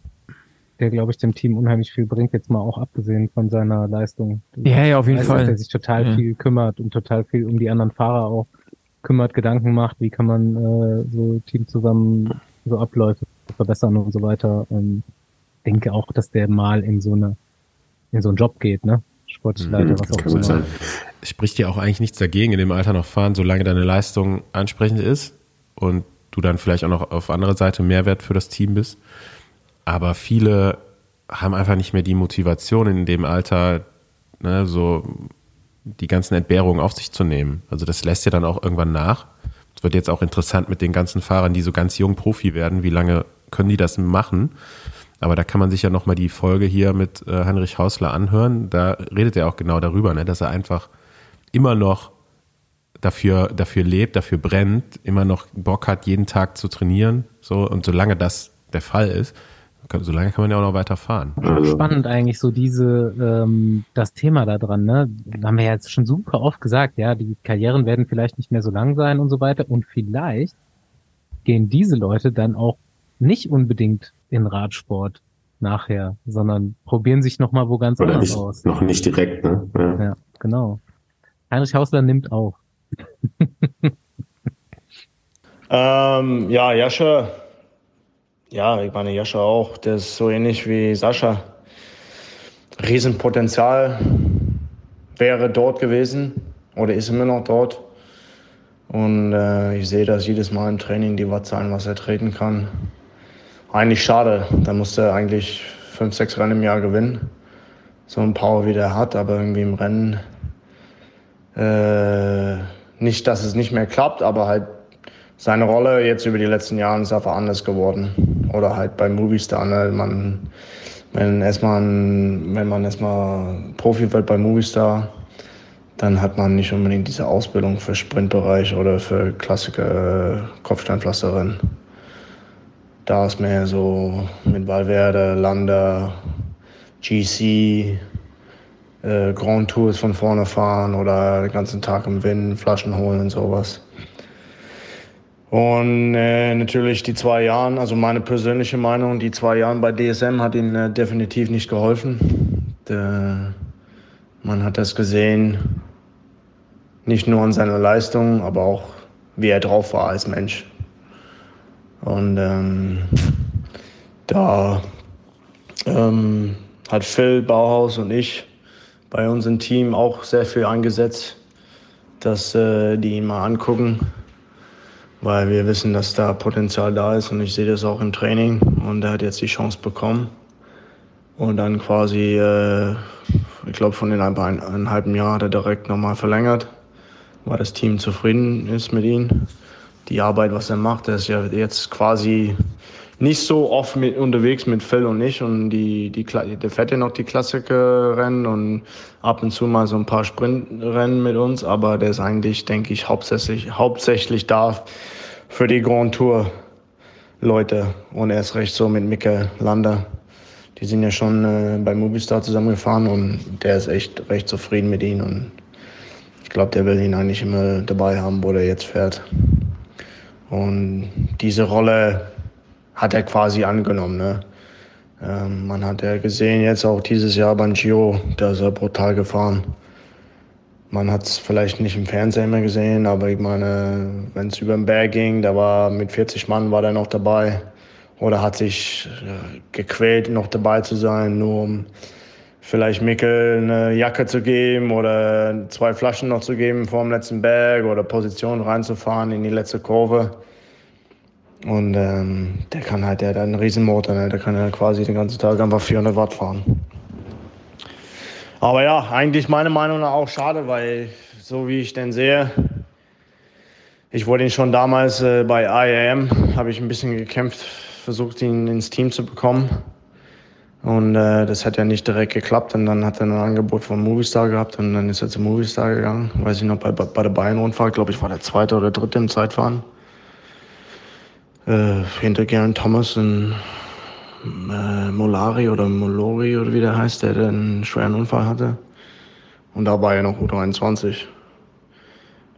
der, glaube ich, dem Team unheimlich viel bringt, jetzt mal auch abgesehen von seiner Leistung. Ja, ja, auf jeden weißt, Fall. Dass er sich total ja. viel kümmert und total viel um die anderen Fahrer auch kümmert, Gedanken macht, wie kann man äh, so Team zusammen so Abläufe verbessern und so weiter. Ähm, denke auch, dass der mal in so eine in so einen Job geht, ne? Sportleiter, mhm, was auch immer. Sein. Spricht ja auch eigentlich nichts dagegen, in dem Alter noch fahren, solange deine Leistung ansprechend ist und du dann vielleicht auch noch auf andere Seite Mehrwert für das Team bist. Aber viele haben einfach nicht mehr die Motivation in dem Alter, ne, so die ganzen Entbehrungen auf sich zu nehmen. Also das lässt ja dann auch irgendwann nach. Es wird jetzt auch interessant mit den ganzen Fahrern, die so ganz jung Profi werden. Wie lange können die das machen? Aber da kann man sich ja nochmal die Folge hier mit äh, Heinrich Hausler anhören. Da redet er auch genau darüber, ne, dass er einfach immer noch dafür, dafür lebt, dafür brennt, immer noch Bock hat, jeden Tag zu trainieren. So, und solange das der Fall ist, so lange kann man ja auch noch weiter fahren. Also. Spannend eigentlich so diese, ähm, das Thema da dran, ne? Haben wir ja jetzt schon super oft gesagt, ja, die Karrieren werden vielleicht nicht mehr so lang sein und so weiter und vielleicht gehen diese Leute dann auch nicht unbedingt in Radsport nachher, sondern probieren sich nochmal wo ganz Oder anders nicht, aus. Noch nicht direkt, ne? Ja, ja genau. Heinrich Hausler nimmt auch. ähm, ja, Jascha ja, ich meine, Jascha auch, der ist so ähnlich wie Sascha. Riesenpotenzial wäre dort gewesen oder ist immer noch dort. Und äh, ich sehe das jedes Mal im Training, die Wattzahlen, was er treten kann. Eigentlich schade. Da musste er eigentlich fünf, sechs Rennen im Jahr gewinnen. So ein Power wie der hat, aber irgendwie im Rennen. Äh, nicht, dass es nicht mehr klappt, aber halt seine Rolle jetzt über die letzten Jahre ist einfach anders geworden. Oder halt bei Movistar, ne? man, wenn, erstmal wenn man erstmal Profi wird bei Movistar, dann hat man nicht unbedingt diese Ausbildung für Sprintbereich oder für klassische äh, Kopfsteinpflasterrennen. Da ist mehr so mit Valverde, Landa, GC, äh, Grand Tours von vorne fahren oder den ganzen Tag im Wind, Flaschen holen und sowas. Und äh, natürlich die zwei Jahre, also meine persönliche Meinung, die zwei Jahre bei DSM hat ihm äh, definitiv nicht geholfen. Der, man hat das gesehen, nicht nur an seiner Leistung, aber auch wie er drauf war als Mensch. Und ähm, da ähm, hat Phil Bauhaus und ich bei unserem Team auch sehr viel eingesetzt, dass äh, die ihn mal angucken weil wir wissen, dass da Potenzial da ist und ich sehe das auch im Training und er hat jetzt die Chance bekommen und dann quasi, äh, ich glaube von den einem, einem halben Jahr hat er direkt nochmal verlängert, weil das Team zufrieden ist mit ihm. Die Arbeit, was er macht, er ist ja jetzt quasi nicht so oft mit, unterwegs mit Phil und ich und die, die, der fährt ja noch die Klassikerrennen und ab und zu mal so ein paar Sprintrennen mit uns, aber der ist eigentlich, denke ich, hauptsächlich, hauptsächlich da für die Grand Tour Leute und erst recht so mit Micke Lander. Die sind ja schon äh, bei Movistar zusammengefahren und der ist echt recht zufrieden mit ihnen und ich glaube, der will ihn eigentlich immer dabei haben, wo der jetzt fährt. Und diese Rolle hat er quasi angenommen. Ne? Ähm, man hat ja gesehen, jetzt auch dieses Jahr beim Giro, da ist er brutal gefahren. Man hat es vielleicht nicht im Fernsehen immer gesehen, aber ich meine, wenn es über den Berg ging, da war mit 40 Mann war der noch dabei oder hat sich äh, gequält, noch dabei zu sein, nur um vielleicht Mickel eine Jacke zu geben oder zwei Flaschen noch zu geben vor dem letzten Berg oder Position reinzufahren in die letzte Kurve. Und ähm, der kann halt, der hat einen Riesenmotor, ne? der kann ja quasi den ganzen Tag einfach 400 Watt fahren. Aber ja, eigentlich meine Meinung nach auch schade, weil so wie ich den sehe, ich wollte ihn schon damals äh, bei IAM, habe ich ein bisschen gekämpft, versucht ihn ins Team zu bekommen. Und äh, das hat ja nicht direkt geklappt und dann hat er ein Angebot von Movistar gehabt und dann ist er zu Movistar gegangen. Weiß ich noch, bei, bei der Bayern-Rundfahrt, glaube ich, war der zweite oder dritte im Zeitfahren. Äh, hinter Garen Thomas und äh, Molari oder Molori oder wie der heißt, der einen schweren Unfall hatte. Und da war er noch U23.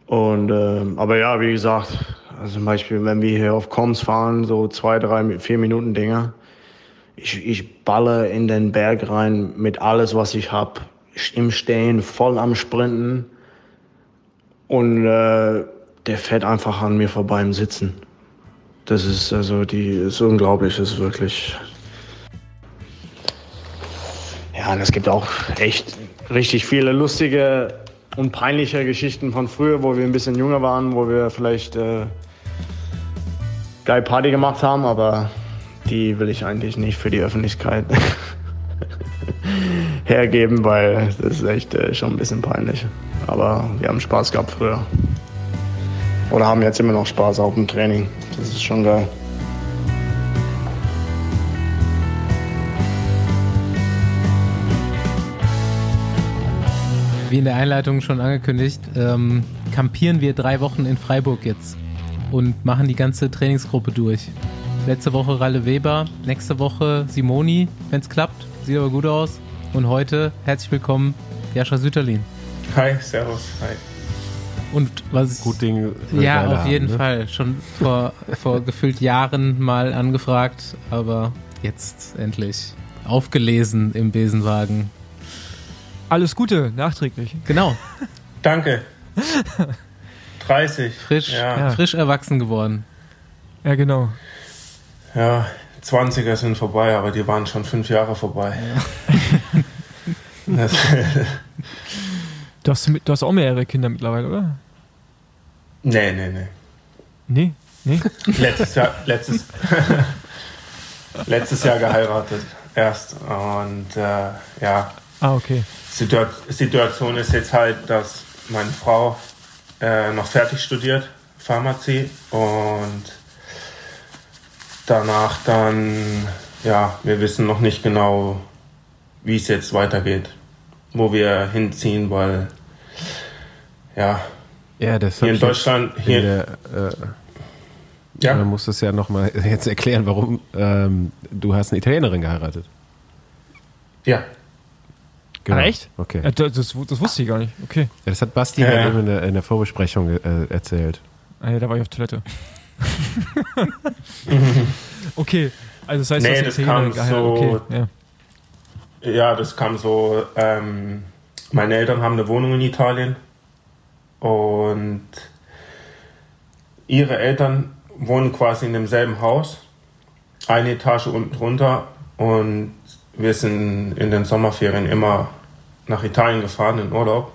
Und, äh, aber ja, wie gesagt, also zum Beispiel, wenn wir hier auf Koms fahren, so zwei, drei, vier Minuten Dinger, ich, ich balle in den Berg rein mit alles, was ich habe. Im Stehen, voll am Sprinten. Und äh, der fährt einfach an mir vorbei im Sitzen. Das ist also die ist unglaublich, ist wirklich. Ja, und es gibt auch echt richtig viele lustige und peinliche Geschichten von früher, wo wir ein bisschen jünger waren, wo wir vielleicht äh, geil Party gemacht haben, aber die will ich eigentlich nicht für die Öffentlichkeit <laughs> hergeben, weil das ist echt äh, schon ein bisschen peinlich. Aber wir haben Spaß gehabt früher. Oder haben jetzt immer noch Spaß auf dem Training. Das ist schon geil. Wie in der Einleitung schon angekündigt, ähm, kampieren wir drei Wochen in Freiburg jetzt und machen die ganze Trainingsgruppe durch. Letzte Woche Ralle Weber, nächste Woche Simoni, wenn es klappt. Sieht aber gut aus. Und heute herzlich willkommen, Jascha Süterlin. Hi, servus, hi. Und was Gut Ding. wird ja, auf jeden haben, ne? Fall. Schon vor, <laughs> vor gefühlt Jahren mal angefragt, aber jetzt endlich aufgelesen im Besenwagen. Alles Gute, nachträglich. Genau, <laughs> Danke. 30. frisch, Ja, frisch erwachsen geworden. Ja, genau. ja, 20er sind vorbei, aber die waren schon fünf Jahre vorbei. <laughs> Das, Du hast, du hast auch mehrere Kinder mittlerweile, oder? Nee, nee, nee. Nee? Nee? <laughs> Letztes Jahr, letztes, <laughs> letztes Jahr geheiratet erst. Und äh, ja, Ah, okay. Situa- Situation ist jetzt halt, dass meine Frau äh, noch fertig studiert, Pharmazie, und danach dann, ja, wir wissen noch nicht genau, wie es jetzt weitergeht, wo wir hinziehen, weil, ja, Ja, das hier in Deutschland, In hier, der, äh, ja, Man muss das ja nochmal <laughs> jetzt erklären, warum ähm, du hast eine Italienerin geheiratet. ja, Genau. Ah, echt? Okay. Ja, das, das, das wusste ich gar nicht. Okay. Ja, das hat Basti Ja, ja. eben in der, in der Vorbesprechung äh, erzählt. Ah, ja, da war ich auf Toilette. <laughs> <laughs> okay. Also das heißt, Nee, das Italienerin kam geheiratet. so- Okay, ja. Ja, das kam so. Ähm, meine Eltern haben eine Wohnung in Italien und ihre Eltern wohnen quasi in demselben Haus, eine Etage unten drunter und wir sind in den Sommerferien immer nach Italien gefahren in Urlaub.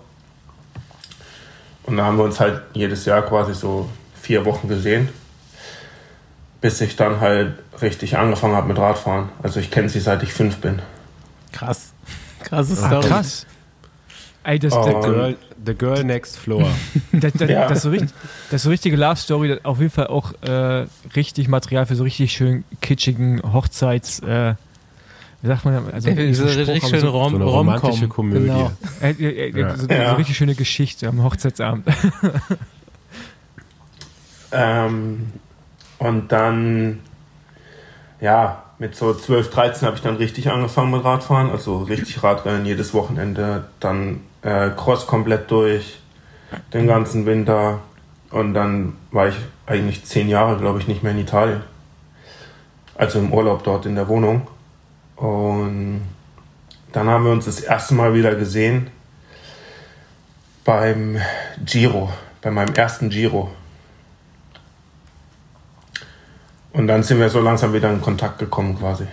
Und da haben wir uns halt jedes Jahr quasi so vier Wochen gesehen, bis ich dann halt richtig angefangen habe mit Radfahren. Also ich kenne sie seit ich fünf bin. Krass. Krasse Ah, Story. krass. Ey, das, Oh. das, Girl, the Girl Next Floor. <laughs> das, das, Ja. das, so richtig, das so richtige Love Story, das auf jeden Fall auch äh, richtig Material für so richtig schön kitschigen Hochzeits. Äh, wie sagt man? Also Diese diesen Spruch, richtig schöne so, Rom so romantische Komödie. Genau. äh, äh, äh, Ja. so, Ja. so richtig schöne Geschichte am Hochzeitsabend. <laughs> Ähm, und dann, ja, mit so 12, 13 habe ich dann richtig angefangen mit Radfahren. Also richtig Radrennen jedes Wochenende. Dann äh, Cross komplett durch, den ganzen Winter. Und dann war ich eigentlich zehn Jahre, glaube ich, nicht mehr in Italien. Also im Urlaub dort in der Wohnung. Und dann haben wir uns das erste Mal wieder gesehen beim Giro, bei meinem ersten Giro. Und dann sind wir so langsam wieder in Kontakt gekommen quasi.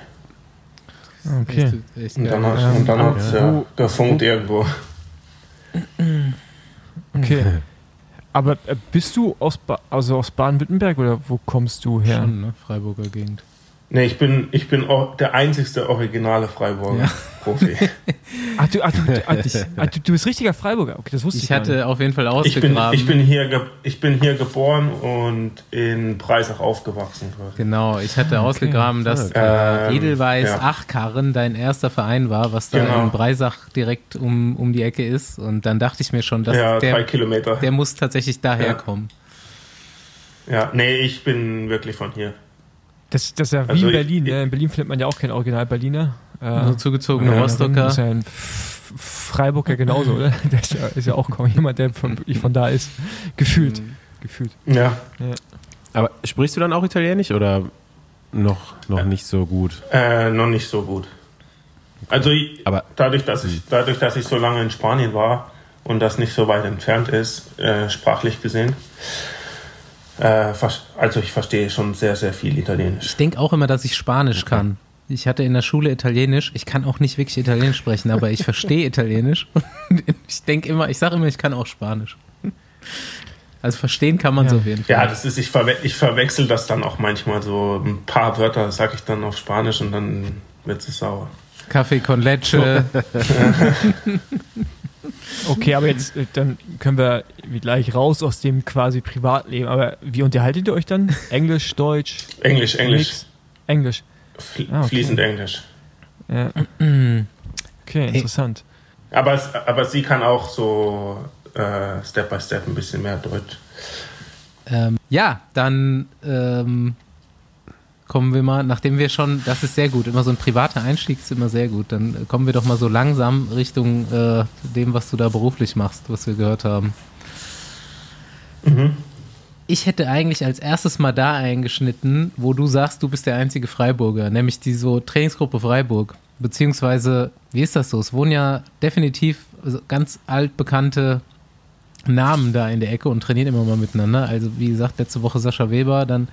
Okay. Echt, echt Und dann, hat Ähm, und dann aber hat's ja wo- gefunkt irgendwo. Okay. Aber äh, bist du aus, ba also aus Baden-Württemberg oder wo kommst du her? Schon, ne? Freiburger Gegend. Nee, ich bin, ich bin auch der einzigste originale Freiburger Ja. Profi. <laughs> Ach, du, ach, du, ach, du, du bist richtiger Freiburger. Okay, das wusste ich, Ich hatte auf jeden Fall Ich bin, ausgegraben. ich, bin hier ich bin hier geboren und in Breisach aufgewachsen. Genau, ich hatte ausgegraben, dass äh, Ähm, Edelweiß ja. Achkarren dein erster Verein war, was da Genau. in Breisach direkt um, um die Ecke ist. Und dann dachte ich mir schon, dass Ja, der, Kilometer. der muss tatsächlich daherkommen. Ja, nee, ich bin wirklich von hier. Das, das ist ja wie Also in Berlin. ich- ne? In Berlin findet man ja auch keinen Original-Berliner. Äh, Nur zugezogene Ja, Rostocker. Das ist ja ein Freiburger genauso, oder? <laughs> Der ist ja, ist ja auch kaum jemand, der von, wirklich von da ist. Gefühlt. Mhm. Gefühlt. Ja, Aber sprichst du dann auch Italienisch oder noch, noch nicht so gut? äh, noch nicht so gut. Also ich, Aber- dadurch, dass ich, dadurch, dass ich so lange in Spanien war und das nicht so weit entfernt ist, äh, sprachlich gesehen, äh, also ich verstehe schon sehr, sehr viel Italienisch. Ich denke auch immer, dass ich Spanisch kann. Ich hatte in der Schule Italienisch. Ich kann auch nicht wirklich Italienisch sprechen, aber ich verstehe Italienisch. Und <laughs> ich denke immer, ich sage immer, ich kann auch Spanisch. Also verstehen kann man Ja. auf jeden Fall. Ja, das ist, ich, verwe ich verwechsel das dann auch manchmal so. Ein paar Wörter sage ich dann auf Spanisch und dann wird es sauer. Kaffee con leche. <laughs> <laughs> Okay, aber jetzt äh, dann können wir gleich raus aus dem quasi Privatleben. Aber wie unterhaltet ihr euch dann? Englisch, Deutsch? Englisch, Englisch. Mix? Englisch. Fl Ah, okay. Fließend Englisch. Ja. <clears throat> Okay, interessant. Aber, aber sie kann auch so äh, Step by Step ein bisschen mehr Deutsch. Ähm, ja, dann ähm, kommen wir mal, nachdem wir schon, das ist sehr gut, immer so ein privater Einstieg ist immer sehr gut, dann kommen wir doch mal so langsam Richtung äh, dem, was du da beruflich machst, was wir gehört haben. Ich hätte eigentlich als erstes mal da eingeschnitten, wo du sagst, du bist der einzige Freiburger, nämlich die so Trainingsgruppe Freiburg. Beziehungsweise, wie ist das so? Es wohnen ja definitiv so ganz altbekannte Namen da in der Ecke und trainieren immer mal miteinander. Also wie gesagt, letzte Woche Sascha Weber, dann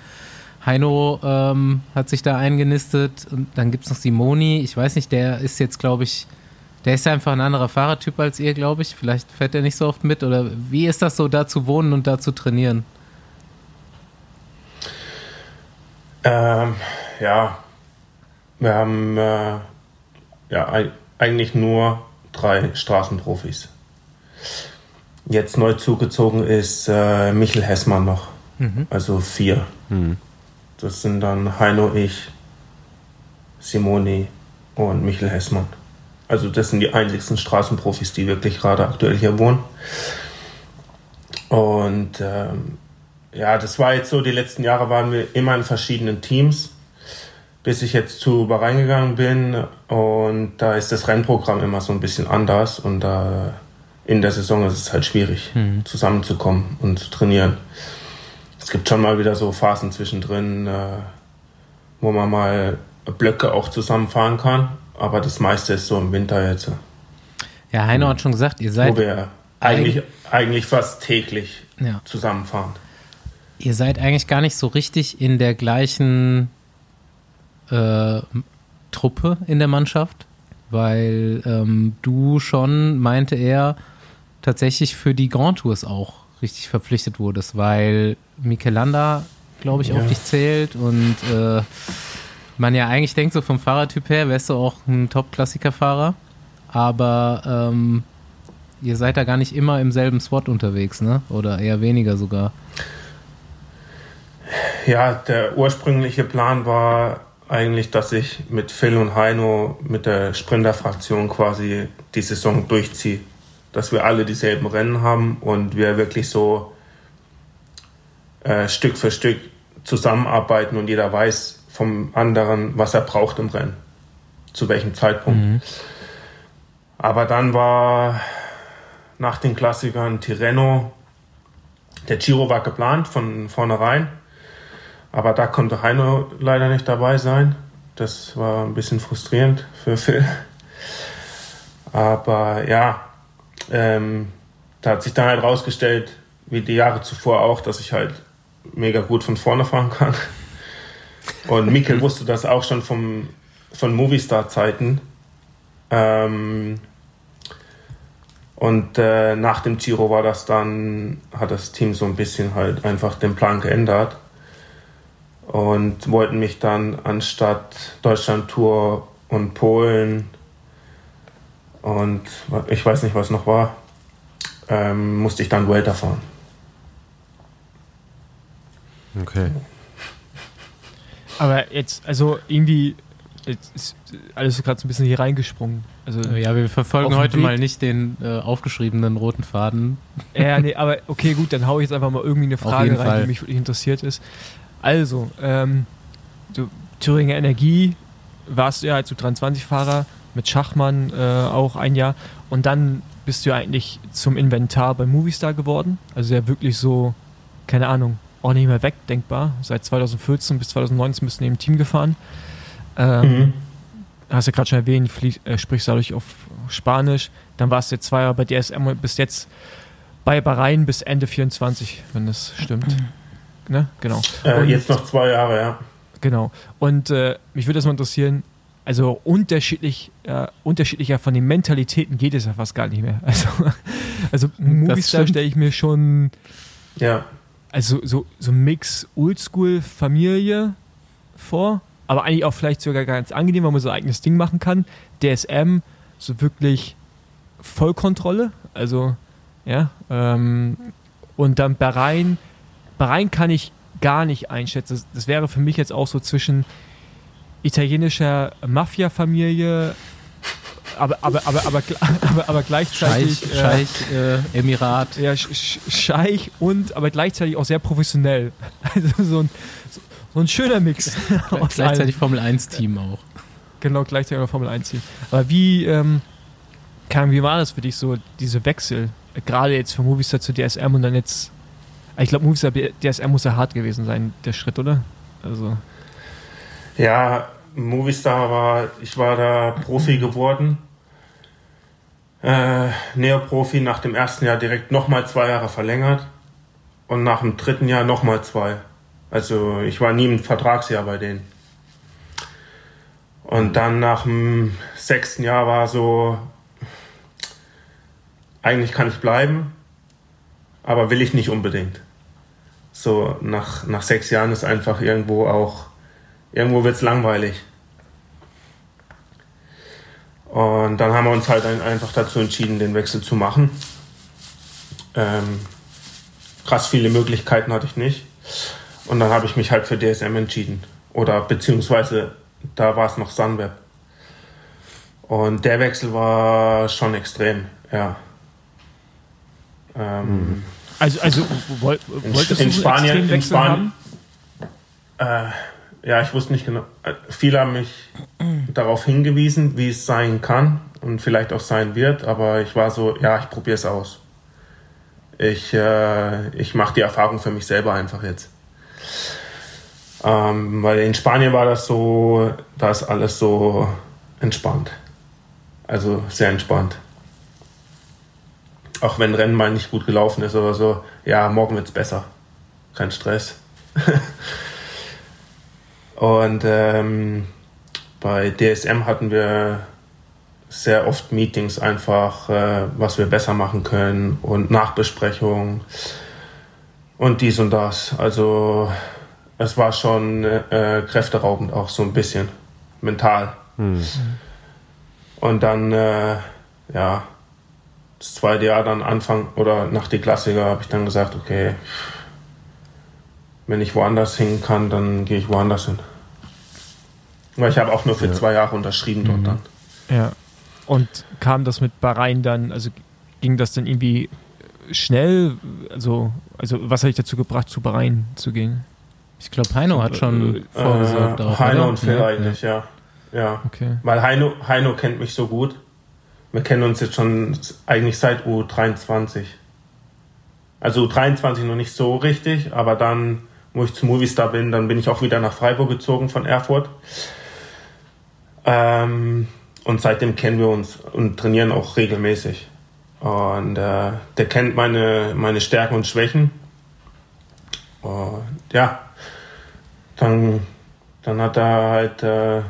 Heino ähm, hat sich da eingenistet und dann gibt es noch Simoni. Ich weiß nicht, der ist jetzt, glaube ich, der ist einfach ein anderer Fahrertyp als ihr, glaube ich. Vielleicht fährt er nicht so oft mit. Oder wie ist das so, da zu wohnen und da zu trainieren? Ähm, ja, wir haben äh, ja, ei- eigentlich nur drei Straßenprofis. Jetzt neu zugezogen ist äh, Michel Hessmann noch. Also vier. Das sind dann Heino, ich, Simoni und Michel Hessmann. Also das sind die einzigsten Straßenprofis, die wirklich gerade aktuell hier wohnen. Und ähm, ja, das war jetzt so, die letzten Jahre waren wir immer in verschiedenen Teams, bis ich jetzt zu Bahrain gegangen bin. Und da ist das Rennprogramm immer so ein bisschen anders. Und da in der Saison ist es halt schwierig, zusammenzukommen und zu trainieren. Es gibt schon mal wieder so Phasen zwischendrin, äh, wo man mal Blöcke auch zusammenfahren kann. Aber das meiste ist so im Winter jetzt, Ja, Heino hat schon gesagt, ihr wo seid, wir eigentlich, eigentlich fast täglich ja, zusammenfahren. ihr seid eigentlich gar nicht so richtig in der gleichen äh, Truppe in der Mannschaft, weil ähm, du schon, meinte er, tatsächlich für die Grand Tours auch richtig verpflichtet wurdest, weil Michelanda, glaube ich, auf Ja. dich zählt und äh, man ja eigentlich denkt, so vom Fahrertyp her wärst du auch ein Top-Klassiker-Fahrer, aber ähm, ihr seid da gar nicht immer im selben Spot unterwegs, ne? Oder eher weniger sogar. Ja, der ursprüngliche Plan war eigentlich, dass ich mit Phil und Heino mit der Sprinter-Fraktion quasi die Saison durchziehe. Dass wir alle dieselben Rennen haben und wir wirklich so äh, Stück für Stück zusammenarbeiten und jeder weiß vom anderen, was er braucht im Rennen. Zu welchem Zeitpunkt. Aber dann war nach den Klassikern Tirreno, der Giro war geplant von vornherein. Aber da konnte Heino leider nicht dabei sein. Das war ein bisschen frustrierend für Phil. Aber ja, ähm, da hat sich dann halt rausgestellt, wie die Jahre zuvor auch, dass ich halt mega gut von vorne fahren kann. Und Mikkel <laughs> wusste das auch schon vom, von Movistar-Zeiten. Ähm, und äh, nach dem Giro war das dann, hat das Team so ein bisschen halt einfach den Plan geändert. und wollten mich dann anstatt Deutschland-Tour und Polen und ich weiß nicht, was noch war, ähm, musste ich dann Welter fahren. Okay. Aber jetzt, also irgendwie, jetzt ist alles gerade so ein bisschen hier reingesprungen. Also, Ja, wir verfolgen heute Weg- mal nicht den äh, aufgeschriebenen roten Faden. ja, nee, <laughs> aber okay, gut, dann hau ich jetzt einfach mal irgendwie eine Frage rein, Fall. die mich wirklich interessiert ist. Also, ähm, du, Thüringer Energie, warst du ja als U23-Fahrer mit Schachmann äh, auch ein Jahr und dann bist du ja eigentlich zum Inventar bei Movistar geworden. Also ja wirklich so, keine Ahnung, auch nicht mehr wegdenkbar. Seit 2014 bis 2019 bist du neben dem Team gefahren. Ähm, Mhm. Hast du gerade schon erwähnt, flie- äh, sprichst dadurch auf Spanisch. Dann warst du jetzt zwei Jahre bei DSM und bist jetzt bei Bahrain bis Ende 24, wenn das stimmt. Ne? Genau. Äh, Und- jetzt noch zwei Jahre, ja. Genau. Und äh, mich würde das mal interessieren, also unterschiedlich, äh, unterschiedlicher von den Mentalitäten geht es ja fast gar nicht mehr. <laughs> Also, also Movistar stelle ich mir schon, Ja, also so, so ein Mix Oldschool-Familie vor, aber eigentlich auch vielleicht sogar ganz angenehm, weil man so ein eigenes Ding machen kann. DSM, so wirklich Vollkontrolle, also ja, ähm, und dann Bahrain, Bahrain kann ich gar nicht einschätzen. Das, das wäre für mich jetzt auch so zwischen italienischer Mafia-Familie, aber, aber, aber, aber, aber, aber gleichzeitig Scheich, äh, Scheich äh, Emirat. ja, Sch- Sch- Scheich und aber gleichzeitig auch sehr professionell. <laughs> Also so ein, so, ein schöner Mix. Gleichzeitig Formel 1 Team auch. allem. Genau, gleichzeitig auch Formel 1 Team. Aber wie, ähm, kam, wie war das für dich so, diese Wechsel? Gerade jetzt von Movistar zu DSM und dann jetzt, ich glaube, Movistar DSM muss ja hart gewesen sein, der Schritt, oder? Also, ja, Movistar war, ich war da Profi geworden. Äh, Neoprofi nach dem ersten Jahr direkt nochmal zwei Jahre verlängert und nach dem dritten Jahr nochmal zwei. Also ich war nie im Vertragsjahr bei denen. Und dann nach dem sechsten Jahr war so, eigentlich kann ich bleiben, aber will ich nicht unbedingt. So nach, nach sechs Jahren ist einfach irgendwo auch, irgendwo wird es langweilig. Und dann haben wir uns halt ein, einfach dazu entschieden, den Wechsel zu machen. Ähm, krass viele Möglichkeiten hatte ich nicht. Und dann habe ich mich halt für DSM entschieden. Oder beziehungsweise da war es noch Sunweb. Und der Wechsel war schon extrem, ja. Ähm, also, also woll, in, wolltest in du so Spanien, in Wechsel Spanien, haben? äh, ja, ich wusste nicht genau. Viele haben mich darauf hingewiesen, wie es sein kann und vielleicht auch sein wird, aber ich war so, ja, ich probiere es aus. Ich, äh, ich mache die Erfahrung für mich selber einfach jetzt. Ähm, weil in Spanien war das so, da ist alles so entspannt. Also sehr entspannt. Auch wenn Rennen mal nicht gut gelaufen ist oder so, ja, morgen wird's besser. Kein Stress. <laughs> Und ähm, bei DSM hatten wir sehr oft Meetings einfach, äh, was wir besser machen können und Nachbesprechungen und dies und das. Also es war schon äh, kräfteraubend auch so ein bisschen, mental. Und dann, äh, ja, das zweite Jahr dann Anfang oder nach die Klassiker habe ich dann gesagt, okay, wenn ich woanders hin kann, dann gehe ich woanders hin. Weil ich habe auch nur für Ja. zwei Jahre unterschrieben dort dann. Ja. Und kam das mit Bahrain dann, also ging das dann irgendwie schnell? Also, also was hat dich dazu gebracht, zu Bahrain zu gehen? Ich glaube, Heino hat schon vorgesorgt. Äh, Heino oder? und Phil Ja. eigentlich, ja. ja. Okay. Weil Heino, Heino kennt mich so gut. Wir kennen uns jetzt schon eigentlich seit U23. Also U23 noch nicht so richtig, aber dann, wo ich zu Movistar bin, dann bin ich auch wieder nach Freiburg gezogen von Erfurt. Ähm, und seitdem kennen wir uns und trainieren auch regelmäßig. Und äh, der kennt meine, meine Stärken und Schwächen. Und ja, dann, dann hat er halt äh,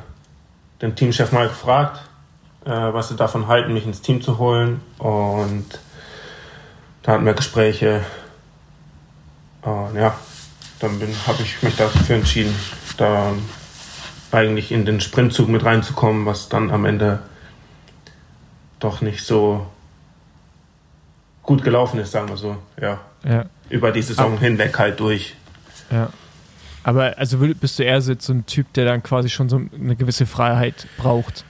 den Teamchef mal gefragt, äh, was sie davon halten, mich ins Team zu holen. Und da hatten wir Gespräche. Und ja, dann habe ich mich dafür entschieden, da eigentlich in den Sprintzug mit reinzukommen, was dann am Ende doch nicht so gut gelaufen ist, sagen wir so. Ja. Ja. Über die Saison hinweg halt durch. Ja. Aber also bist du eher so ein Typ, der dann quasi schon so eine gewisse Freiheit braucht?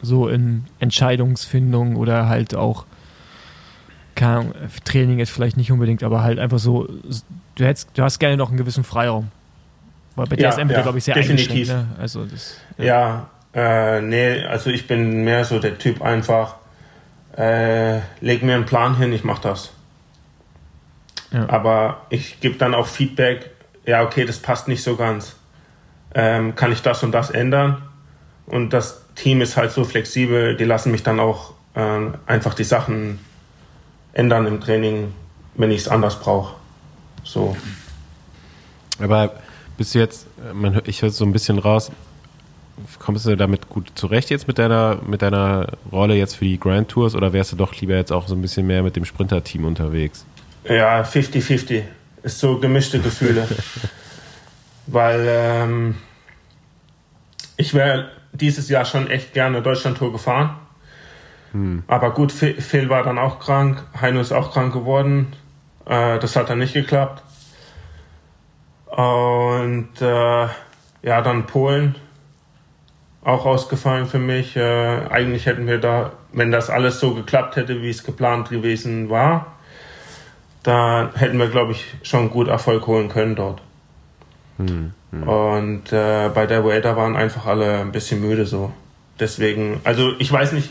So in Entscheidungsfindung oder halt auch, keine Ahnung, Training jetzt vielleicht nicht unbedingt, aber halt einfach so, du, hättest, du hast gerne noch einen gewissen Freiraum. Weil bei Ja, DSM wird ja, ja, glaube ich, sehr definitiv. Ne? Also das, Ja, äh, nee, also ich bin mehr so der Typ einfach, äh, leg mir einen Plan hin, ich mach das. Ja. Aber ich gebe dann auch Feedback, ja, okay, das passt nicht so ganz. Ähm, kann ich das und das ändern? Und das Team ist halt so flexibel, die lassen mich dann auch äh, einfach die Sachen ändern im Training, wenn ich es anders brauche. So. Aber bist du jetzt, man, ich höre so ein bisschen raus, kommst du damit gut zurecht jetzt mit deiner, mit deiner Rolle jetzt für die Grand Tours oder wärst du doch lieber jetzt auch so ein bisschen mehr mit dem Sprinter-Team unterwegs? Ja, 50-50. Ist so gemischte Gefühle. <laughs> Weil ähm, ich wäre dieses Jahr schon echt gerne Deutschland-Tour gefahren. Aber gut, Phil, Phil war dann auch krank, Heino ist auch krank geworden. Äh, das hat dann nicht geklappt. Und äh, ja, dann Polen auch ausgefallen für mich. Äh, eigentlich hätten wir da, wenn das alles so geklappt hätte, wie es geplant gewesen war, da hätten wir, glaube ich, schon gut Erfolg holen können dort. Und äh, bei der Vuelta waren einfach alle ein bisschen müde so. Deswegen, also ich weiß nicht,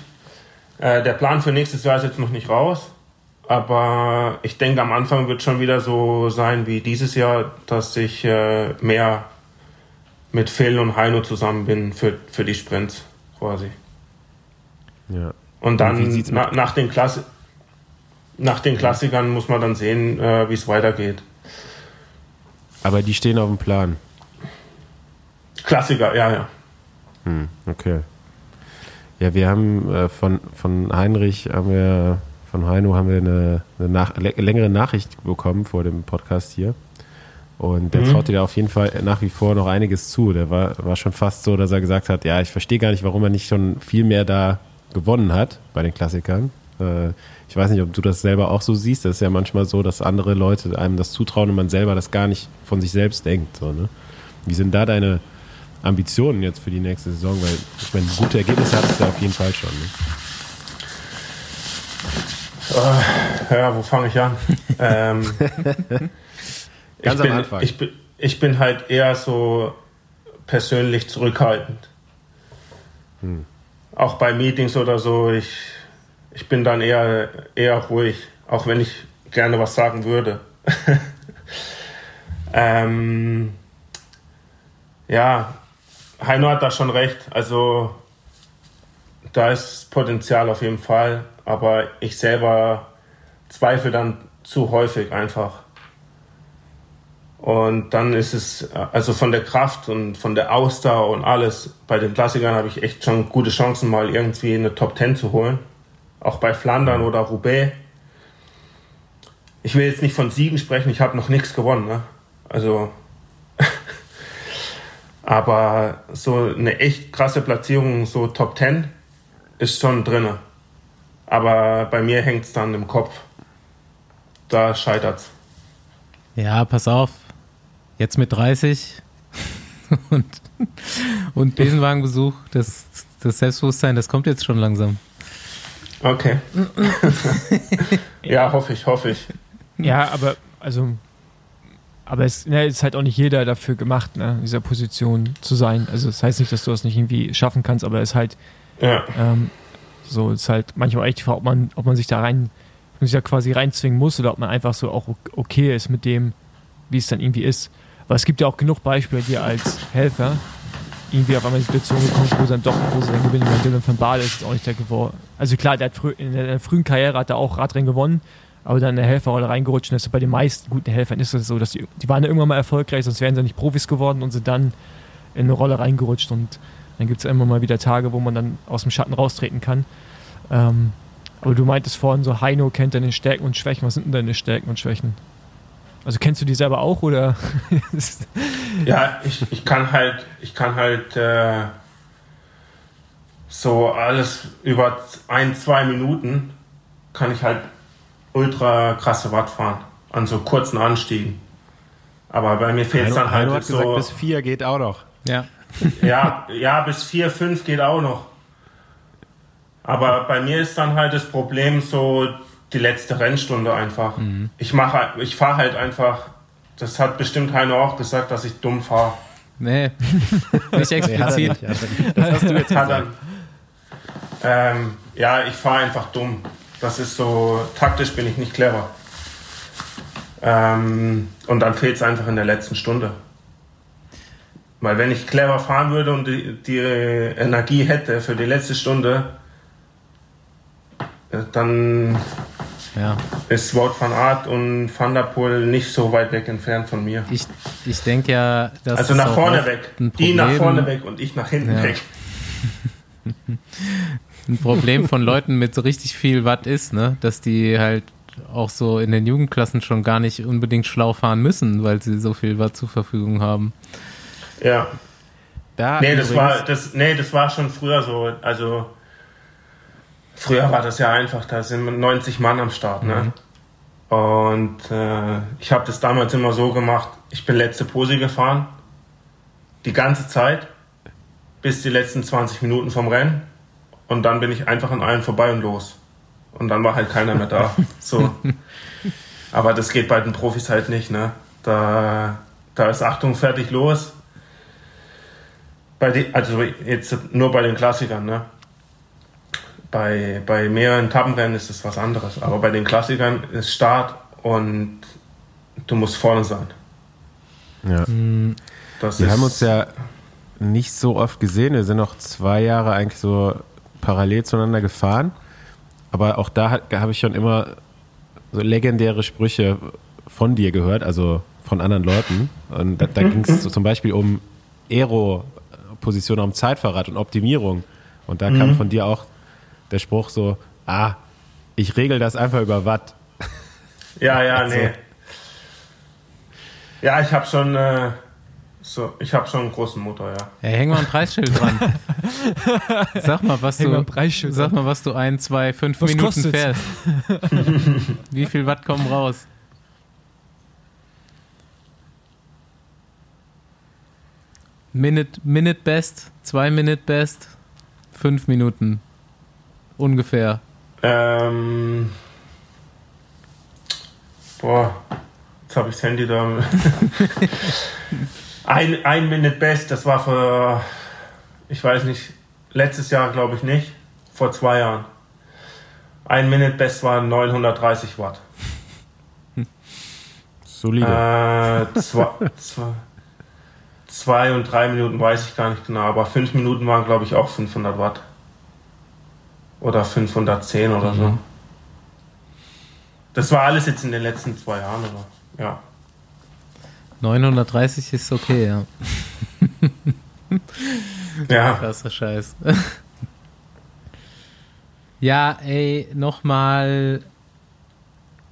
äh, der Plan für nächstes Jahr ist jetzt noch nicht raus, aber ich denke, am Anfang wird schon wieder so sein wie dieses Jahr, dass ich äh, mehr mit Phil und Heino zusammen bin für, für die Sprints quasi. Ja. Und dann mit- na, nach, den Klassi nach den Klassikern muss man dann sehen, äh, wie es weitergeht. Aber die stehen auf dem Plan. Klassiker, ja, ja. Hm, okay. Ja, wir haben äh, von, von Heinrich haben wir, von Heino haben wir eine, eine nach, lä- längere Nachricht bekommen vor dem Podcast hier. Und der Mhm. traut dir da auf jeden Fall nach wie vor noch einiges zu. Der war, war schon fast so, dass er gesagt hat, ja, ich verstehe gar nicht, warum er nicht schon viel mehr da gewonnen hat bei den Klassikern. Äh, ich weiß nicht, ob du das selber auch so siehst. Das ist ja manchmal so, dass andere Leute einem das zutrauen und man selber das gar nicht von sich selbst denkt. So, ne? Wie sind da deine Ambitionen jetzt für die nächste Saison? Weil ich meine, gute Ergebnisse hattest du auf jeden Fall schon. Ne? Ja, wo fange ich an? <laughs> ähm, ich, Ganz am bin, Anfang. ich, bin, ich bin halt eher so persönlich zurückhaltend. Hm. Auch bei Meetings oder so, ich, ich bin dann eher, eher ruhig, auch wenn ich gerne was sagen würde. <laughs> ähm, ja, Heino hat da schon recht. Also da ist Potenzial auf jeden Fall, aber ich selber zweifle dann zu häufig einfach. Und dann ist es, also von der Kraft und von der Ausdauer und alles, bei den Klassikern habe ich echt schon gute Chancen, mal irgendwie eine Top 10 zu holen. Auch bei Flandern oder Roubaix. Ich will jetzt nicht von Siegen sprechen, ich habe noch nichts gewonnen. Ne? Also, <laughs> aber so eine echt krasse Platzierung, so Top 10, ist schon drinne. Aber bei mir hängt es dann im Kopf. Da scheitert's. Ja, pass auf. Jetzt mit 30 <laughs> und, und Besenwagenbesuch, das, das Selbstbewusstsein, das kommt jetzt schon langsam. Okay. <laughs> ja, hoffe ich, hoffe ich. Ja, aber also, aber es ne, ist halt auch nicht jeder dafür gemacht, ne, in dieser Position zu sein. Also das heißt nicht, dass du das nicht irgendwie schaffen kannst, aber es ist halt Ja, ähm, so, es ist halt manchmal echt die Frage, ob man, ob man sich da rein, ob man sich da quasi reinzwingen muss oder ob man einfach so auch okay ist mit dem, wie es dann irgendwie ist. Aber es gibt ja auch genug Beispiele, die als Helfer irgendwie auf einmal in Situation gekommen sind, wo dann doch wo sie dann gewinnen. Ich Dylan van Baal ist auch nicht der geworden. Also klar, der hat frü in der frühen Karriere hat er auch Radrennen gewonnen, aber dann in der Helferrolle reingerutscht. Und das ist bei den meisten guten Helfern ist es so, dass die, die waren ja irgendwann mal erfolgreich, sonst wären sie nicht Profis geworden und sind dann in eine Rolle reingerutscht. Und dann gibt es immer mal wieder Tage, wo man dann aus dem Schatten raustreten kann. Ähm, aber du meintest vorhin so, Heino kennt deine Stärken und Schwächen. Was sind denn deine Stärken und Schwächen? Also kennst du die selber auch oder? <laughs> ja, ich, ich kann halt, ich kann halt äh, so alles über ein, zwei Minuten kann ich halt ultra krasse Watt fahren. An so kurzen Anstiegen. Aber bei mir fehlt es dann halt hat so. gesagt, bis vier geht auch noch. Ja. Ja, ja, bis vier, fünf geht auch noch. Aber bei mir ist dann halt das Problem so die letzte Rennstunde einfach. Mhm. Ich mache, ich fahre halt einfach. Das hat bestimmt Heino auch gesagt, dass ich dumm fahre. Nee, <laughs> nicht explizit. Das hast du jetzt gesagt. Ähm, ja, ich fahre einfach dumm. Das ist so, taktisch bin ich nicht clever. Ähm, und dann fehlt es einfach in der letzten Stunde. Weil wenn ich clever fahren würde und die, die Energie hätte für die letzte Stunde, äh, dann Ja. ist Wout van Aert und Van der Poel nicht so weit weg entfernt von mir. Ich, ich denke ja, dass Also nach vorne weg. Die nach vorne weg und ich nach hinten Ja. weg. <laughs> ein Problem von Leuten mit so richtig viel Watt ist, ne? Dass die halt auch so in den Jugendklassen schon gar nicht unbedingt schlau fahren müssen, weil sie so viel Watt zur Verfügung haben. Ja. Da Nee, das war, das, nee, das war schon früher so. Also, früher war das ja einfach, da sind 90 Mann am Start, ne? Und äh, ich habe das damals immer so gemacht, ich bin letzte Pose gefahren, die ganze Zeit, bis die letzten 20 Minuten vom Rennen. Und dann bin ich einfach an allen vorbei und los. Und dann war halt keiner mehr da. <laughs> So. Aber das geht bei den Profis halt nicht, ne? Da, da ist Achtung, fertig, los. Bei die, also jetzt nur bei den Klassikern, ne? Bei, bei mehreren Etappenrennen ist es was anderes. Aber bei den Klassikern ist Start und du musst vorne sein. Ja. Das Wir ist, haben uns ja nicht so oft gesehen. Wir sind noch zwei Jahre eigentlich so parallel zueinander gefahren. Aber auch da hat- habe ich schon immer so legendäre Sprüche von dir gehört, also von anderen Leuten. Und da, da <laughs> ging es so zum Beispiel um Aero-Position am Zeitfahrrad und Optimierung. Und da kam von dir auch der Spruch so, ah, ich regel das einfach über Watt. <laughs> Ja, ja, Also- nee. Ja, ich habe schon, äh, so, ich habe schon einen großen Motor, ja. Ja, häng mal ein Preisschild dran. <laughs> Sag mal, was Häng mal du, ein Preisschild sag mal, was du ein, zwei, fünf Was Minuten kostet's? fährst. <laughs> Wie viel Watt kommen raus? Minute, Minute Best, zwei Minute Best, fünf Minuten. Ungefähr. Ähm, boah, jetzt habe ich das Handy da. <laughs> ein, ein Minute Best, das war für, ich weiß nicht, letztes Jahr glaube ich nicht, vor zwei Jahren. Ein Minute Best war 930 Watt. <laughs> Solide. Äh, zwei, zwei, zwei und drei Minuten weiß ich gar nicht genau, aber fünf Minuten waren glaube ich auch 500 Watt. Oder 510 oder so. Das war alles jetzt in den letzten zwei Jahren, aber ja. 930 ist okay, ja. <laughs> Ja, Krasser Scheiß. <laughs> ja, ey, nochmal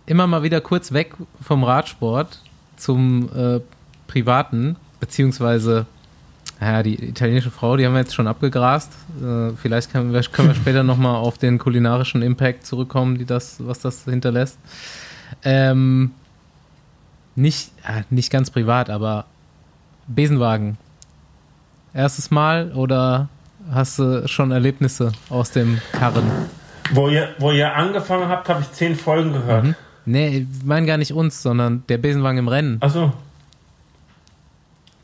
immer mal wieder kurz weg vom Radsport zum äh, Privaten, beziehungsweise, ja, die italienische Frau, die haben wir jetzt schon abgegrast. Äh, vielleicht können wir, können wir <laughs> später nochmal auf den kulinarischen Impact zurückkommen, die das, was das hinterlässt. Ähm, nicht, ja, nicht ganz privat, aber Besenwagen. Erstes Mal oder hast du schon Erlebnisse aus dem Karren? wo ihr, wo ihr angefangen habt, habe ich zehn Folgen gehört. Nee, ich meine gar nicht uns, sondern der Besenwagen im Rennen. Achso.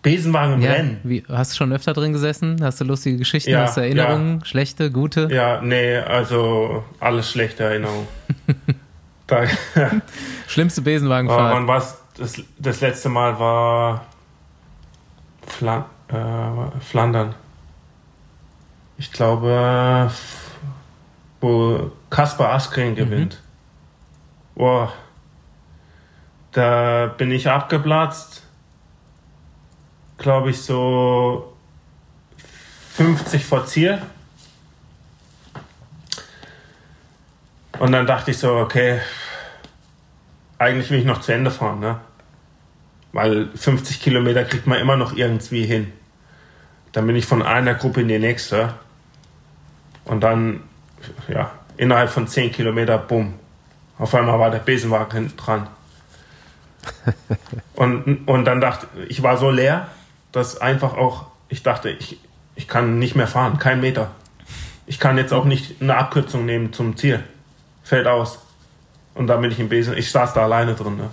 Besenwagen im Ja, Rennen. wie, hast du schon öfter drin gesessen? Hast du lustige Geschichten? Ja, hast du Erinnerungen? Schlechte, gute? Ja, nee, also alles schlechte Erinnerungen. <laughs> da, Schlimmste Oh, Besenwagenfahrt? wann war's? Das, das letzte Mal war Flan äh, Flandern. Ich glaube, wo Kaspar Askren gewinnt. Boah. Da bin ich abgeplatzt. Glaube ich so 50 vor Ziel. Und dann dachte ich so, okay, eigentlich will ich noch zu Ende fahren, ne? weil 50 Kilometer kriegt man immer noch irgendwie hin. Dann bin ich von einer Gruppe in die nächste und dann, ja, innerhalb von 10 Kilometer, bumm, auf einmal war der Besenwagen hinten dran. <laughs> und, und dann dachte ich, war so leer, dass einfach auch, ich dachte, ich, ich kann nicht mehr fahren, kein Meter. Ich kann jetzt auch nicht eine Abkürzung nehmen zum Ziel. Fällt aus. Und dann bin ich im Besen, ich saß da alleine drin. Ne?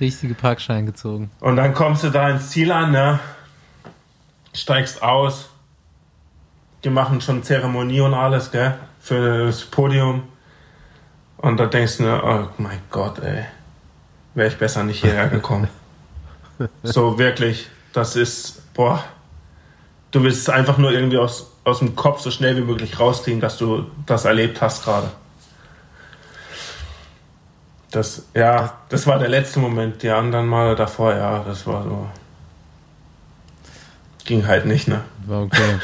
Richtige Parkschein gezogen. Und dann kommst du da ins Ziel an, ne? steigst aus. Die machen schon Zeremonie und alles, gell? Für das Podium. Und da denkst du, ne, oh mein Gott, ey. Wäre ich besser nicht hierher gekommen. <laughs> so wirklich, das ist, boah. Du willst es einfach nur irgendwie aus, aus dem Kopf so schnell wie möglich rauskriegen, dass du das erlebt hast gerade. Das, ja, das war der letzte Moment. Die anderen Male davor, ja, das war so. Ging halt nicht, ne? War okay.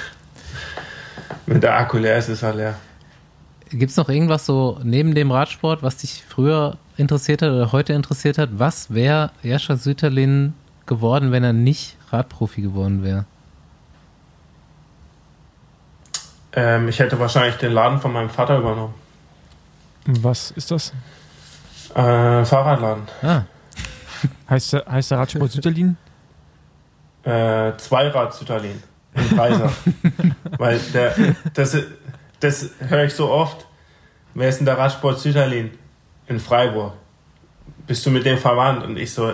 <laughs> Wenn der Akku leer ist, ist er leer. Gibt es noch irgendwas so neben dem Radsport, was dich früher interessiert hat oder heute interessiert hat? Was wäre Jascha Süterlin geworden, wenn er nicht Radprofi geworden wäre? Ähm, ich hätte wahrscheinlich den Laden von meinem Vater übernommen. Was ist das? Äh, Fahrradladen. Ah, <laughs> Heißt der, heißt der Radsport Süderlin? Äh, Zweirad Süderlin. In Dreiser. <laughs> Weil der, das, das höre ich so oft. Wer ist denn der Radsport Süderlin? In Freiburg. Bist du mit dem verwandt? Und ich so,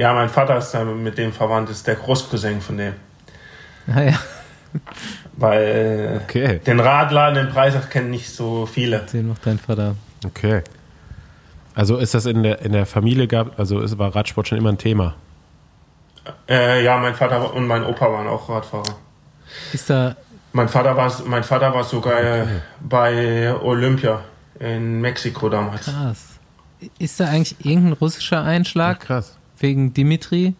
ja, mein Vater ist mit dem verwandt, ist der Großcousin von dem. naja, Weil Okay. den Radladen in Breisach kennen nicht so viele. den macht dein Vater. Okay. Also ist das in der, in der Familie gab, also es war Radsport schon immer ein Thema. Äh, ja, mein Vater und mein Opa waren auch Radfahrer. Ist da, Mein Vater war, mein Vater war sogar äh, bei Olympia in Mexiko damals. krass. Ist da eigentlich irgendein russischer Einschlag krass. Wegen Dimitri?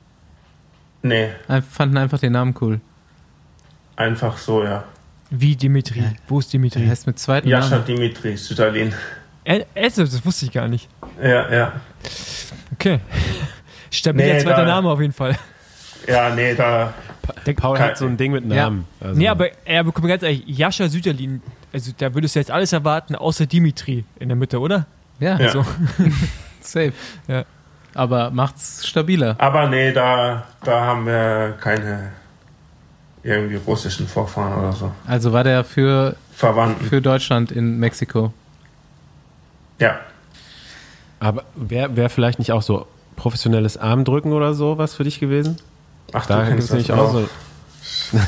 Nee, Fanden einfach den Namen cool. einfach so, ja. Wie Dimitri? Wo ist Der Dimitri? heißt mit zweiten Jascha Namen. Dimitri Süderlin. Äh, also, das wusste ich gar nicht. Ja, ja. Okay. <laughs> Stabiler Nee, zweiter da- Name auf jeden Fall. Ja, nee, da. Paul Kein- hat so ein Ding mit Ja. Namen. Also, Nee, aber er bekommt ganz ehrlich, Jascha Süderlin, also da würdest du jetzt alles erwarten, außer Dimitri in der Mitte, oder? Ja, Ja. So. <laughs> safe. Ja. Aber macht's stabiler. Aber nee, da, da haben wir keine irgendwie russischen Vorfahren oder so. Also war der für, Verwandten. für Deutschland in Mexiko. Ja. aber wäre wär vielleicht nicht auch so professionelles Armdrücken oder so was für dich gewesen? Ach, Da gibt kennst es nämlich auch so. <laughs>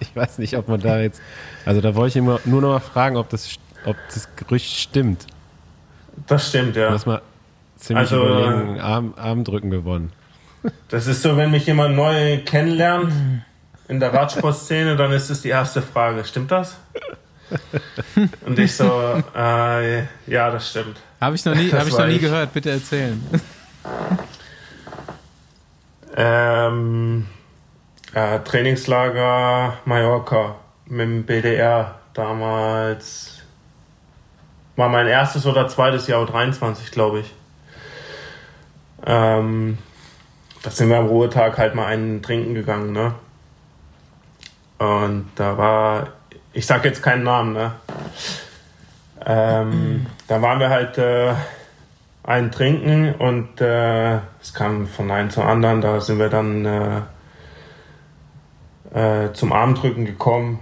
ich weiß nicht, ob man da jetzt. Also da wollte ich immer nur noch mal fragen, ob das, ob das Gerücht stimmt. Das stimmt, ja. hast mal ziemlich Also, überlegen Arm, Armdrücken gewonnen. Das ist so, wenn mich jemand neu kennenlernt in der Radsportszene, dann ist es die erste Frage. Stimmt das? Und ich so, äh, ja, das stimmt. Habe ich noch nie, hab ich noch nie ich. gehört. Bitte erzählen. Ähm, äh, Trainingslager Mallorca mit dem BDR damals. War mein erstes oder zweites Jahr, 23, glaube ich. Ähm, da sind wir am Ruhetag halt mal einen trinken gegangen, ne? Und da war, ich sag jetzt keinen Namen, ne? Ähm, da waren wir halt äh, einen trinken und äh, es kam von einem zum anderen. Da sind wir dann äh, äh, zum Armdrücken gekommen.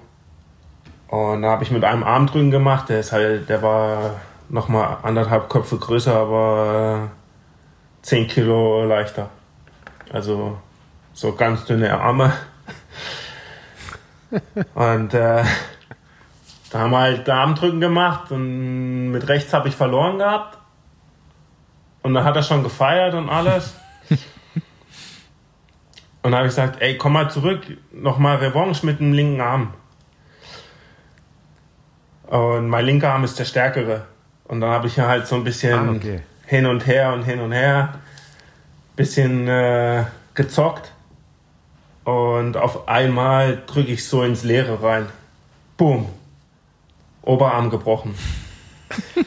Und da habe ich mit einem Armdrücken gemacht. Der ist halt, der war nochmal anderthalb Köpfe größer, aber äh, 10 Kilo leichter. Also so ganz dünne Arme. <laughs> Und äh, da haben wir halt Armdrücken gemacht und mit rechts habe ich verloren gehabt. Und dann hat er schon gefeiert und alles. <laughs> Und dann habe ich gesagt, ey, komm mal zurück, nochmal Revanche mit dem linken Arm. Und mein linker Arm ist der stärkere. Und dann habe ich ja halt so ein bisschen Ah, okay. Hin und her und hin und her, bisschen äh, gezockt. Und auf einmal drücke ich so ins Leere rein. Boom. Oberarm gebrochen.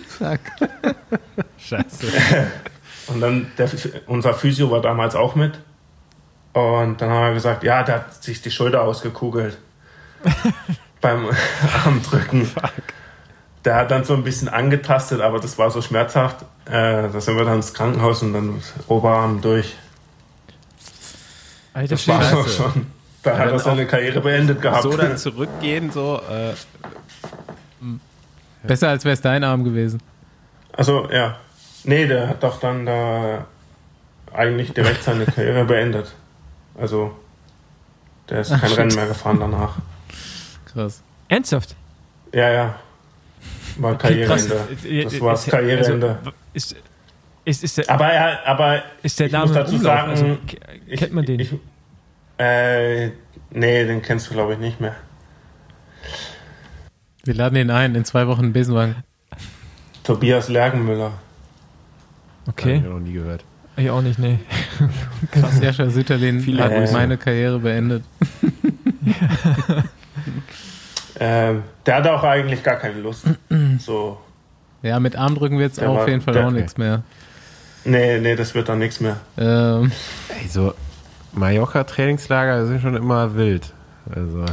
Fuck. <laughs> Scheiße. <laughs> Und dann, der, unser Physio war damals auch mit. Und dann haben wir gesagt, ja, der hat sich die Schulter ausgekugelt. <laughs> beim Armdrücken. Der hat dann so ein bisschen angetastet, aber das war so schmerzhaft. Äh, da sind wir dann ins Krankenhaus und dann Oberarm durch. Alter, Das war auch schon. Da Ja, hat er seine Karriere beendet gehabt. So dann zurückgehen, so, äh, Besser als wäre es dein Arm gewesen. Also, ja. Nee, der hat doch dann da eigentlich direkt seine Karriere beendet. Also, der ist kein Rennen mehr gefahren danach. Krass. Ernsthaft? Ja, ja. War Okay, krass. Karriereende. Äh, Das war das ist- Karriereende. Also, ist, ist, ist der, Aber, er, aber ist der ich Name muss dazu Umlauf? sagen, also, ke- ich, kennt man den? Ich, äh, nee, den kennst du, glaube ich, nicht mehr. Wir laden ihn ein, in zwei Wochen in Besenwagen. Tobias Lergenmüller. hab okay, ich noch nie gehört. ich auch nicht, nee. <laughs> Krass, Jascha Sütterlin hat Grüße. meine Karriere beendet. <laughs> <laughs> Ähm, der hatte auch eigentlich gar keine Lust. so, Ja, mit Armdrücken wird es auf jeden Fall der- auch nichts mehr. nee, nee, das wird dann nichts mehr. Ähm, Ey, so Mallorca-Trainingslager sind schon immer wild. Also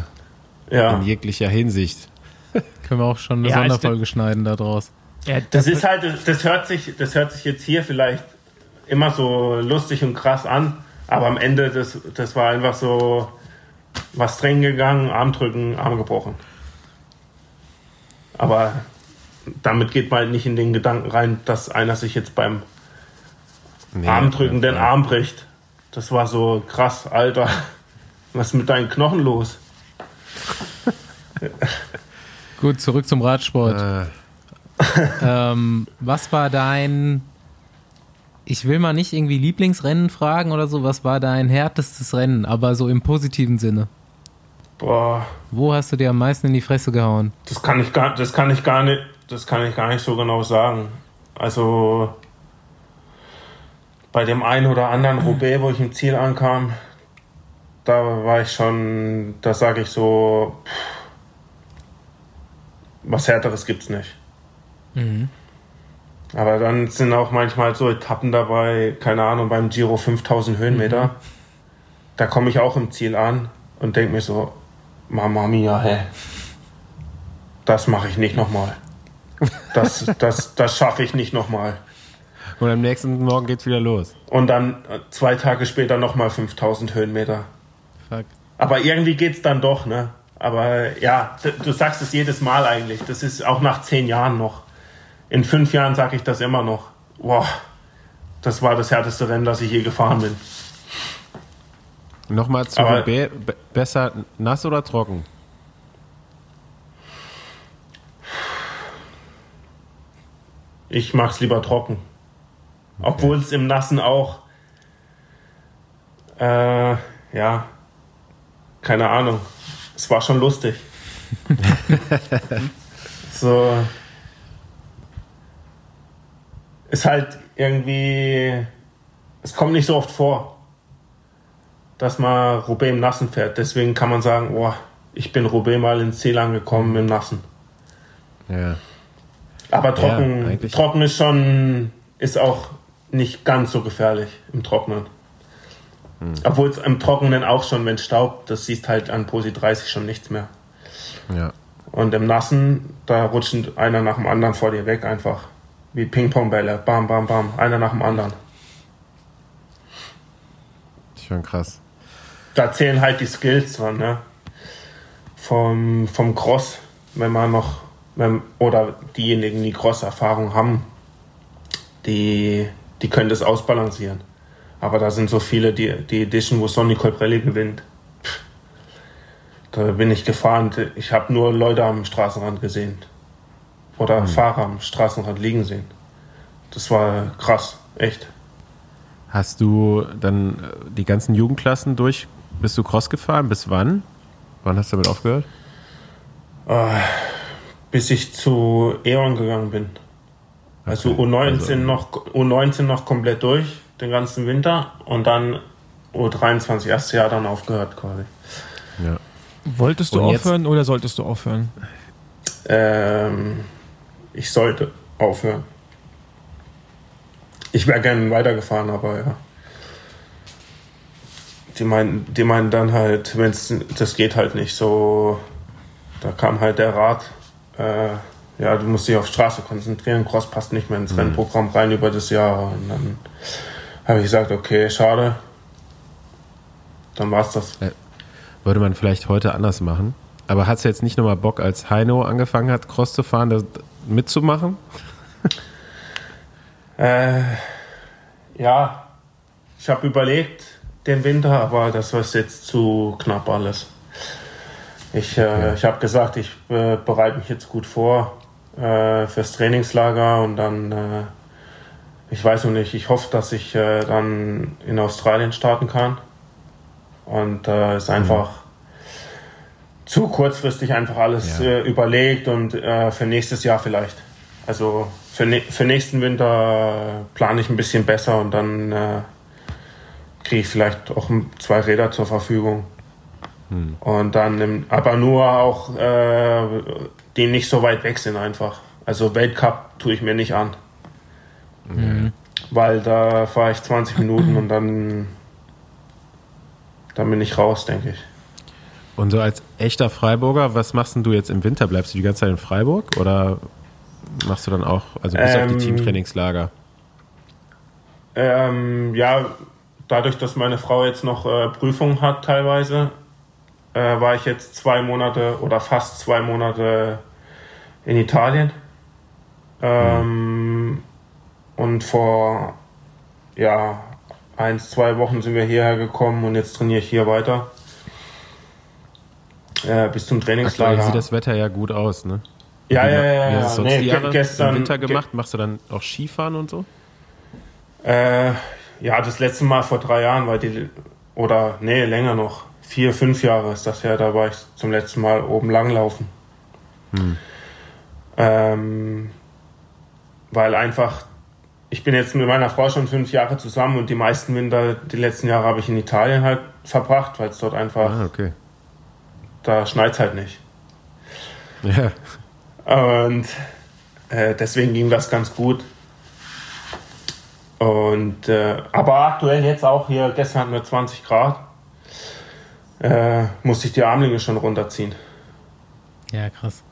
Ja. in jeglicher Hinsicht. <laughs> können wir auch schon eine Ja, Sonderfolge schneiden da draus. Ja, Das ist halt, das hört sich, das hört sich jetzt hier vielleicht immer so lustig und krass an, aber am Ende, das, das war einfach so was drin gegangen, Arm drücken, Arm gebrochen. Aber damit geht man halt nicht in den Gedanken rein, dass einer sich jetzt beim Nee, Armdrücken den. Arm bricht. Das war so krass, Alter. Was ist mit deinen Knochen los? <laughs> Gut, zurück zum Radsport. Äh, <laughs> Ähm, was war dein, ich will mal nicht irgendwie Lieblingsrennen fragen oder so, was war dein härtestes Rennen, aber so im positiven Sinne? Boah, Wo hast du dir am meisten in die Fresse gehauen? Das kann ich gar, das kann ich gar nicht, das kann ich gar nicht so genau sagen. Also bei dem einen oder anderen Roubaix, wo ich im Ziel ankam, da war ich schon, da sage ich so, pff, was härteres gibt's nicht. Aber dann sind auch manchmal so Etappen dabei, keine Ahnung, beim Giro 5000 Höhenmeter. Da komme ich auch im Ziel an und denke mir so, Mama mia, hä? Das mache ich nicht nochmal. Das, das, das schaffe ich nicht nochmal. und am nächsten Morgen geht's wieder los. Und dann äh, zwei Tage später nochmal 5000 Höhenmeter. Fuck. Aber irgendwie geht's dann doch, ne? Aber ja, d- du sagst es jedes Mal eigentlich. Das ist auch nach zehn Jahren noch. In fünf Jahren sage ich das immer noch. Boah, das war das härteste Rennen, das ich je gefahren bin. Nochmal zu. Be besser nass oder trocken? Ich mag's lieber trocken. Obwohl es im Nassen auch, äh, ja, keine Ahnung. Es war schon lustig. <laughs> so. Ist halt irgendwie, es kommt nicht so oft vor, dass man Roubaix im Nassen fährt. Deswegen kann man sagen, oh, ich bin Roubaix mal ins Ziel angekommen im Nassen. Ja. Aber trocken, Ja, trocken ist schon, ist auch nicht ganz so gefährlich im Trockenen. Hm. Obwohl es im Trockenen auch schon, wenn es staubt, das siehst halt an Posi 30 schon nichts mehr. Ja. Und im Nassen, da rutscht einer nach dem anderen vor dir weg einfach. Wie Ping-Pong-Bälle. Bam, bam, bam. Einer nach dem anderen. Schon krass. Da zählen halt die Skills dran, ne? Vom, vom Cross, wenn man noch, wenn, oder diejenigen, die Cross-Erfahrung haben, die, die können das ausbalancieren. Aber da sind so viele, die, die Edition, wo Sonny Colbrelli gewinnt. Pff, Da bin ich gefahren. Ich habe nur Leute am Straßenrand gesehen. Oder Fahrer am Straßenrand liegen sehen. Das war krass, echt. Hast du dann äh, die ganzen Jugendklassen durch? Bist du Cross gefahren? Bis wann? Wann hast du damit aufgehört? bis ich zu E.ON gegangen bin. Also Okay, U19 also- noch U19 noch komplett durch, den ganzen Winter und dann U23 erstes Jahr dann aufgehört quasi. Ja. Wolltest du Und jetzt- aufhören oder solltest du aufhören? Ähm, ich sollte aufhören. ich wäre gerne weitergefahren, aber ja. Die meinen, die meinen dann halt, wenn es das geht halt nicht so. Da kam halt der Rat, äh, ja, du musst dich auf Straße konzentrieren, Cross passt nicht mehr ins Mhm. Rennprogramm rein über das Jahr. Und dann habe ich gesagt, okay, schade. Dann war's das. Würde man vielleicht heute anders machen. Aber hast du jetzt nicht nochmal Bock, als Heino angefangen hat, Cross zu fahren, das mitzumachen? Äh, ja, ich habe überlegt den Winter, aber das war jetzt zu knapp alles. Ich, äh, ich habe gesagt, ich äh, bereite mich jetzt gut vor äh, fürs Trainingslager und dann, äh, ich weiß noch nicht, ich hoffe, dass ich äh, dann in Australien starten kann. Und äh, ist einfach zu kurzfristig einfach alles Ja. überlegt und für nächstes Jahr vielleicht. Also für, ne für nächsten Winter plane ich ein bisschen besser und dann kriege ich vielleicht auch zwei Räder zur Verfügung. Und dann, aber nur auch, äh, die nicht so weit weg sind einfach. Also Weltcup tue ich mir nicht an. Weil da fahre ich 20 Minuten und dann, dann bin ich raus, denke ich. Und so als echter Freiburger, was machst denn du jetzt im Winter? Bleibst du die ganze Zeit in Freiburg oder machst du dann auch, also bis auf die Ähm, Teamtrainingslager? Ähm, ja, dadurch, dass meine Frau jetzt noch äh, Prüfungen hat teilweise, äh, war ich jetzt zwei Monate oder fast zwei Monate in Italien. Ähm, Und vor ja, eins, zwei Wochen sind wir hierher gekommen und jetzt trainiere ich hier weiter. Äh, bis zum Aktuell Trainingslager. sieht das Wetter ja gut aus, ne? ja, ja, ja, Wie ja. hast du sonst Nee, die Jahre gestern, im Winter ge- gemacht? Machst du dann auch Skifahren und so? Äh, ja, das letzte Mal vor drei Jahren war die, oder nee, länger noch, vier, fünf Jahre ist das her, da war ich zum letzten Mal oben langlaufen. Ähm, weil einfach, ich bin jetzt mit meiner Frau schon fünf Jahre zusammen und die meisten Winter, die letzten Jahre habe ich in Italien halt verbracht, weil es dort einfach, Ah, okay. da schneit halt nicht. Ja. Und äh, deswegen ging das ganz gut. Und äh, aber aktuell jetzt auch hier, gestern hatten wir 20 Grad, äh, musste ich die Armlinge schon runterziehen. Ja, krass.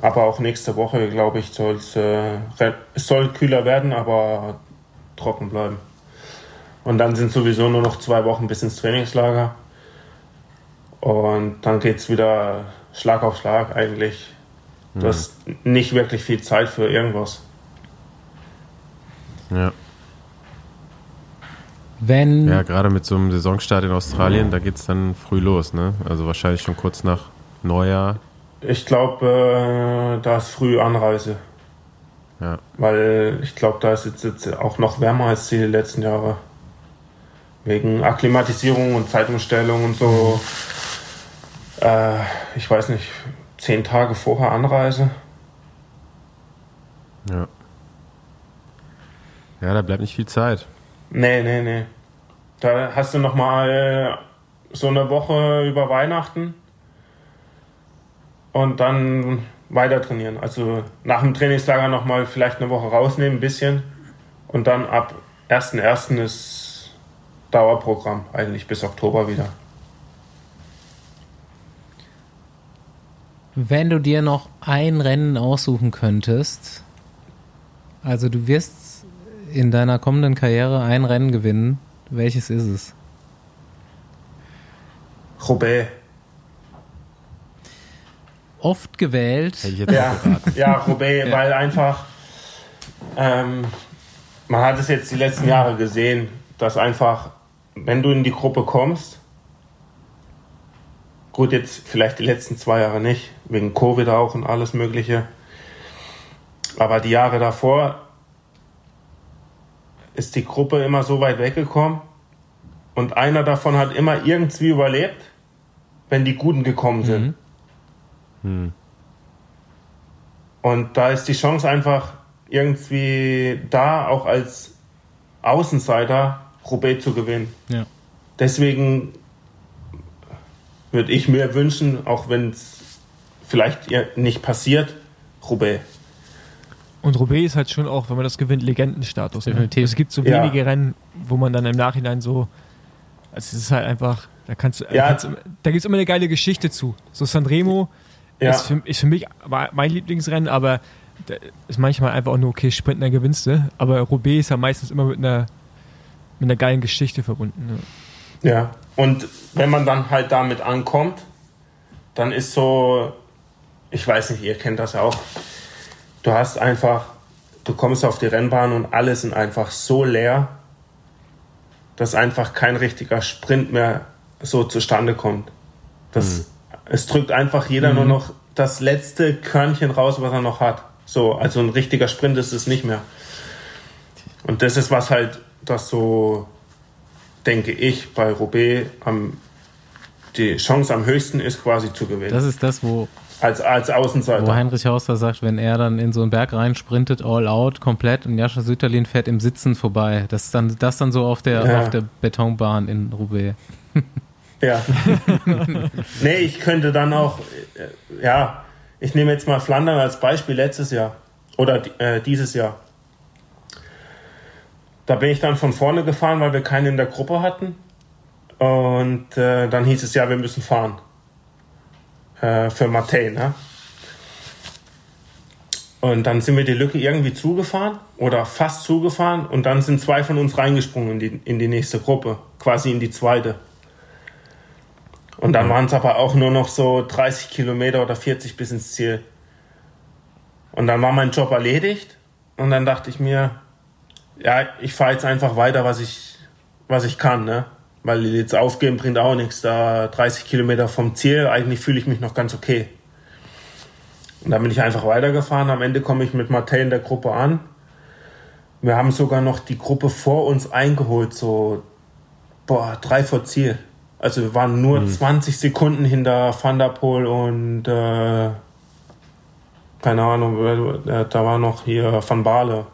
Aber auch nächste Woche, glaube ich, soll es äh, re- es soll kühler werden, aber trocken bleiben. Und dann sind sowieso nur noch zwei Wochen bis ins Trainingslager. Und dann geht es wieder Schlag auf Schlag eigentlich. Du hast nicht wirklich viel Zeit für irgendwas. Ja. Wenn, Ja, gerade mit so einem Saisonstart in Australien, da geht es dann früh los, ne? Also wahrscheinlich schon kurz nach Neujahr. Ich glaube, äh, da ist früh Anreise. Ja. Weil ich glaube, da ist jetzt, jetzt auch noch wärmer als die letzten Jahre. Wegen Akklimatisierung und Zeitumstellung und so. Äh, ich weiß nicht, zehn Tage vorher Anreise. Ja. Ja, da bleibt nicht viel Zeit. Nee, nee, nee. Da hast du noch mal so eine Woche über Weihnachten und dann weiter trainieren. Also nach dem Trainingslager noch mal vielleicht eine Woche rausnehmen, ein bisschen und dann ab 1.1. ist Dauerprogramm eigentlich bis Oktober wieder. wenn du dir noch ein Rennen aussuchen könntest, also du wirst in deiner kommenden Karriere ein Rennen gewinnen, welches ist es? Roubaix. Oft gewählt. Hätte ich jetzt Ja, ja Roubaix, Ja. weil einfach, ähm, man hat es jetzt die letzten Jahre gesehen, dass einfach, wenn du in die Gruppe kommst, gut, jetzt vielleicht die letzten zwei Jahre nicht, wegen Covid auch und alles Mögliche, aber die Jahre davor ist die Gruppe immer so weit weggekommen und einer davon hat immer irgendwie überlebt, wenn die Guten gekommen sind. Und da ist die Chance einfach irgendwie da, auch als Außenseiter Roubaix zu gewinnen. Ja. Deswegen würde ich mir wünschen, auch wenn es vielleicht nicht passiert, Roubaix. Und Roubaix ist halt schon auch, wenn man das gewinnt, Legendenstatus. Ne? Definitiv. Es gibt so Ja. wenige Rennen, wo man dann im Nachhinein so, also es ist halt einfach, da kannst du, Ja. kannst, da gibt es immer eine geile Geschichte zu. So Sanremo Ja. ist, für, ist für mich mein Lieblingsrennen, aber ist manchmal einfach auch nur, okay, Sprint, dann gewinnst du. Aber Roubaix ist ja meistens immer mit einer, mit einer geilen Geschichte verbunden. Ne? Ja, und wenn man dann halt damit ankommt, dann ist so, ich weiß nicht, ihr kennt das ja auch, du hast einfach, du kommst auf die Rennbahn und alle sind einfach so leer, dass einfach kein richtiger Sprint mehr so zustande kommt. Das, Es drückt einfach jeder nur noch das letzte Körnchen raus, was er noch hat. So, also ein richtiger Sprint ist es nicht mehr. Und das ist was halt, das so denke ich, bei Roubaix am, die Chance am höchsten ist, quasi zu gewinnen. Das ist das, wo, als, als Außenseiter. wo Heinrich Hauser sagt, wenn er dann in so einen Berg reinsprintet, all out, komplett, und Jascha Sütterlin fährt im Sitzen vorbei. Das ist dann, das dann so auf der, Ja. auf der Betonbahn in Roubaix. Ja. <laughs> nee, ich könnte dann auch, äh, ja, ich nehme jetzt mal Flandern als Beispiel letztes Jahr oder äh, dieses Jahr. Da bin ich dann von vorne gefahren, weil wir keinen in der Gruppe hatten. Und äh, dann hieß es ja, wir müssen fahren. Äh, für Matej, ne? Und dann sind wir die Lücke irgendwie zugefahren oder fast zugefahren und dann sind zwei von uns reingesprungen in die, in die nächste Gruppe, quasi in die zweite. Und dann waren es aber auch nur noch so 30 Kilometer oder 40 bis ins Ziel. Und dann war mein Job erledigt und dann dachte ich mir, ja, ich fahre jetzt einfach weiter, was ich, was ich kann, ne? Weil jetzt aufgeben bringt auch nichts. Da 30 Kilometer vom Ziel, eigentlich fühle ich mich noch ganz okay. Und dann bin ich einfach weitergefahren. Am Ende komme ich mit Matej in der Gruppe an. Wir haben sogar noch die Gruppe vor uns eingeholt, so boah, drei vor Ziel. Also wir waren nur 20 Sekunden hinter Van der Poel und äh, keine Ahnung, wer- äh, da war noch hier Van Baale.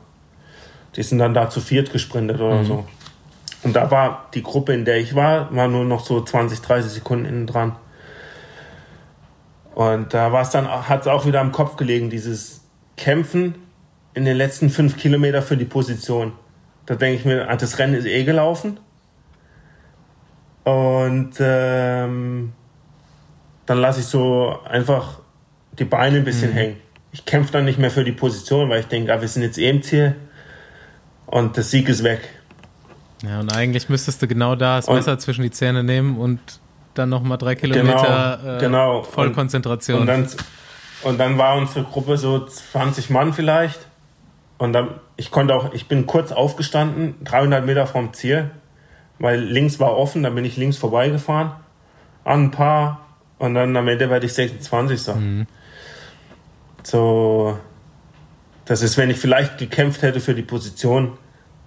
Die sind dann da zu viert gesprintet oder so. Und da war die Gruppe, in der ich war, war nur noch so 20, 30 Sekunden innen dran. Und da war es dann, hat es auch wieder am Kopf gelegen, dieses Kämpfen in den letzten fünf Kilometer für die Position. Da denke ich mir, ah, das Rennen ist eh gelaufen. Und ähm, dann lasse ich so einfach die Beine ein bisschen hängen. Ich kämpfe dann nicht mehr für die Position, weil ich denke, ah, wir sind jetzt eh im Ziel und der Sieg ist weg. Ja, und eigentlich müsstest du genau da das Und- Messer zwischen die Zähne nehmen und dann nochmal drei Kilometer Genau, äh, genau. Vollkonzentration. Und dann, und dann war unsere Gruppe so 20 Mann vielleicht. Und dann, ich konnte auch, ich bin kurz aufgestanden, 300 Meter vom Ziel, weil links war offen, dann bin ich links vorbeigefahren, an ein paar, und dann am Ende werde ich 26. So, das ist, wenn ich vielleicht gekämpft hätte für die Position,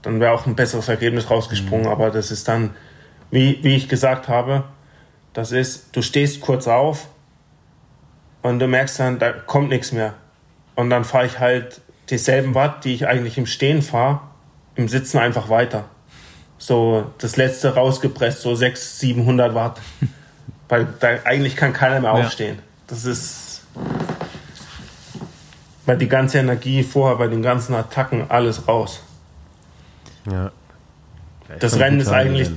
dann wäre auch ein besseres Ergebnis rausgesprungen, aber das ist dann, wie, wie ich gesagt habe, das ist, du stehst kurz auf und du merkst dann, da kommt nichts mehr. Und dann fahre ich halt dieselben Watt, die ich eigentlich im Stehen fahre, im Sitzen einfach weiter. So das letzte rausgepresst, so 600, 700 Watt. <laughs> Weil da eigentlich kann keiner mehr Ja. aufstehen. Das ist, weil die ganze Energie vorher bei den ganzen Attacken alles raus. Ja. Das Rennen ist eigentlich,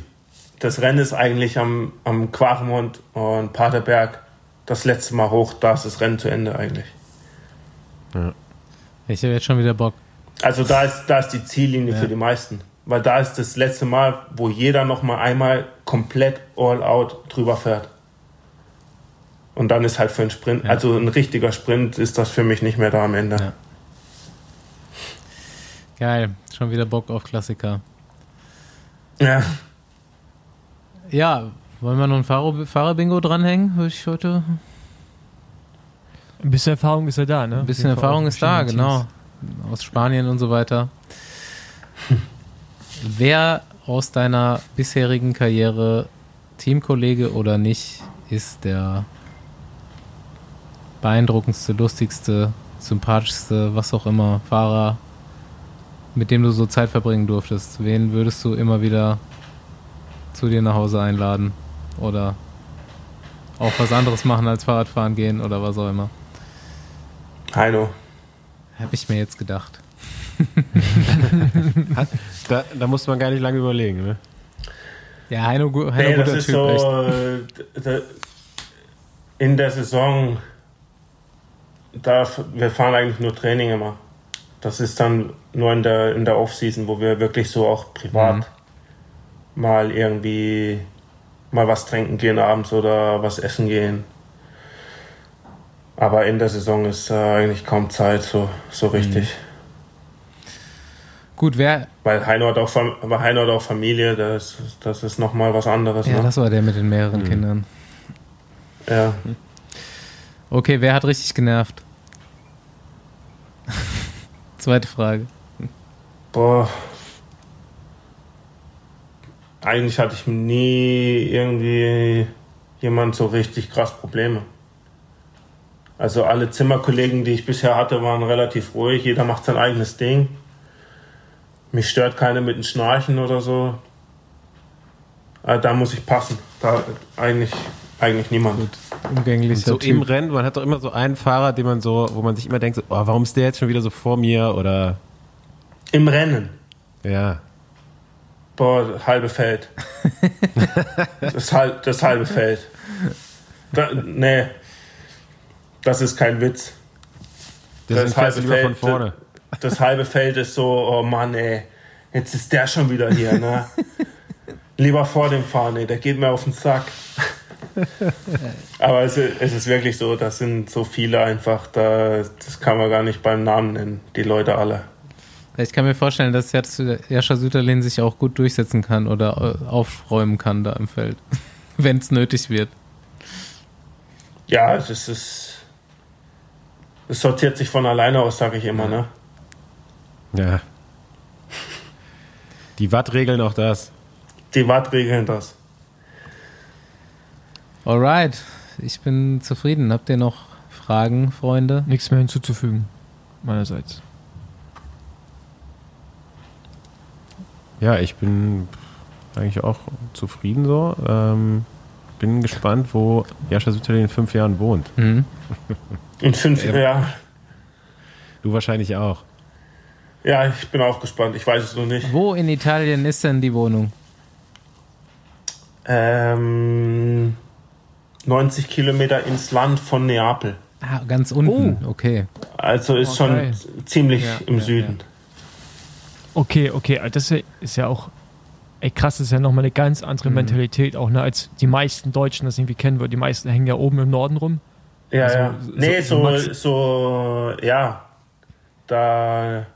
das Rennen ist eigentlich am, am Quaremont und Paterberg das letzte Mal hoch, da ist das Rennen zu Ende eigentlich. ich habe jetzt schon wieder Bock. Also da ist, da ist die Ziellinie Ja. für die meisten. Weil da ist das letzte Mal, wo jeder noch mal einmal komplett all out drüber fährt. Und dann ist halt für einen Sprint, Ja. also ein richtiger Sprint ist das für mich nicht mehr da am Ende. Ja. Geil, schon wieder Bock auf Klassiker. Ja. Ja, wollen wir noch ein Fahrer- Fahrerbingo dranhängen? Würde ich heute. Ein bisschen Erfahrung ist ja da, ne? Ein bisschen Erfahrung ist da, genau. Aus Spanien und so weiter. Wer aus deiner bisherigen Karriere, Teamkollege oder nicht, ist der beeindruckendste, lustigste, sympathischste, was auch immer, Fahrer, mit dem du so Zeit verbringen durftest? Wen würdest du immer wieder zu dir nach Hause einladen? Oder auch was anderes machen als Fahrradfahren gehen oder was auch immer? Heino. Habe ich mir jetzt gedacht. <laughs> Da, da muss man gar nicht lange überlegen. Ne? Ja, Heino, Heino Nee, das guter ist Typ, so in der Saison, da wir fahren eigentlich nur Training immer. Das ist dann nur in der, in der Off-Season, wo wir wirklich so auch privat Mhm. mal irgendwie mal was trinken gehen abends oder was essen gehen. Aber in der Saison ist äh, eigentlich kaum Zeit so, so richtig. Gut, wer, Weil Heino hat auch, Fam- aber Heino hat auch Familie, das, das ist nochmal was anderes. ja, ne? das war der mit den mehreren Kindern. ja. Okay, wer hat richtig genervt? <laughs> Zweite Frage. Boah. Eigentlich hatte ich nie irgendwie jemand so richtig krass Probleme. Also alle Zimmerkollegen, die ich bisher hatte, waren relativ ruhig. Jeder macht sein eigenes Ding. Mich stört keiner mit dem Schnarchen oder so. Äh, Da muss ich passen. Da eigentlich, eigentlich niemand. Umgänglicher So im Typ. Rennen, man hat doch immer so einen Fahrer, den man so, wo man sich immer denkt, so, oh, warum ist der jetzt schon wieder so vor mir? Oder Im Rennen. ja. Boah, halbe Feld. <laughs> das, halb, das halbe Feld. Da, nee, das ist kein Witz. Deswegen Das halbe lieber von Feld, vorne. Das halbe Feld ist so, oh Mann, ey, jetzt ist der schon wieder hier, ne? Lieber vor dem fahren, ey, der geht mir auf den Sack. Aber es, ist- es ist wirklich so, das sind so viele einfach, da, das kann man gar nicht beim Namen nennen, die Leute alle. Ich kann mir vorstellen, dass Jascha Süterlin sich auch gut durchsetzen kann oder äh, aufräumen kann da im Feld, <laughs> wenn es nötig wird. Ja, das ist. Es sortiert sich von alleine aus, sage ich immer, ne? Ja. Die Watt regeln auch das. Die Watt regeln das. Alright, ich bin zufrieden. Habt ihr noch Fragen, Freunde? Nichts mehr hinzuzufügen, meinerseits. Ja, ich bin eigentlich auch zufrieden so. Ähm, bin gespannt, wo Jascha Süterlin in fünf Jahren wohnt. Mhm. In fünf Ja. ja. Du wahrscheinlich auch. ja, ich bin auch gespannt. Ich weiß es noch nicht. Wo in Italien ist denn die Wohnung? Ähm, 90 Kilometer ins Land von Neapel. Ah, ganz unten. Okay. Also ist Oh, schon geil. ziemlich Ja, im ja, Süden. Okay, okay, also das ist ja auch, ey krass, das ist ja nochmal eine ganz andere Mhm. Mentalität, auch ne, als die meisten Deutschen das irgendwie kennen, weil die meisten hängen ja oben im Norden rum. Ja, Also, ja. so- Nee, so so, ja. Da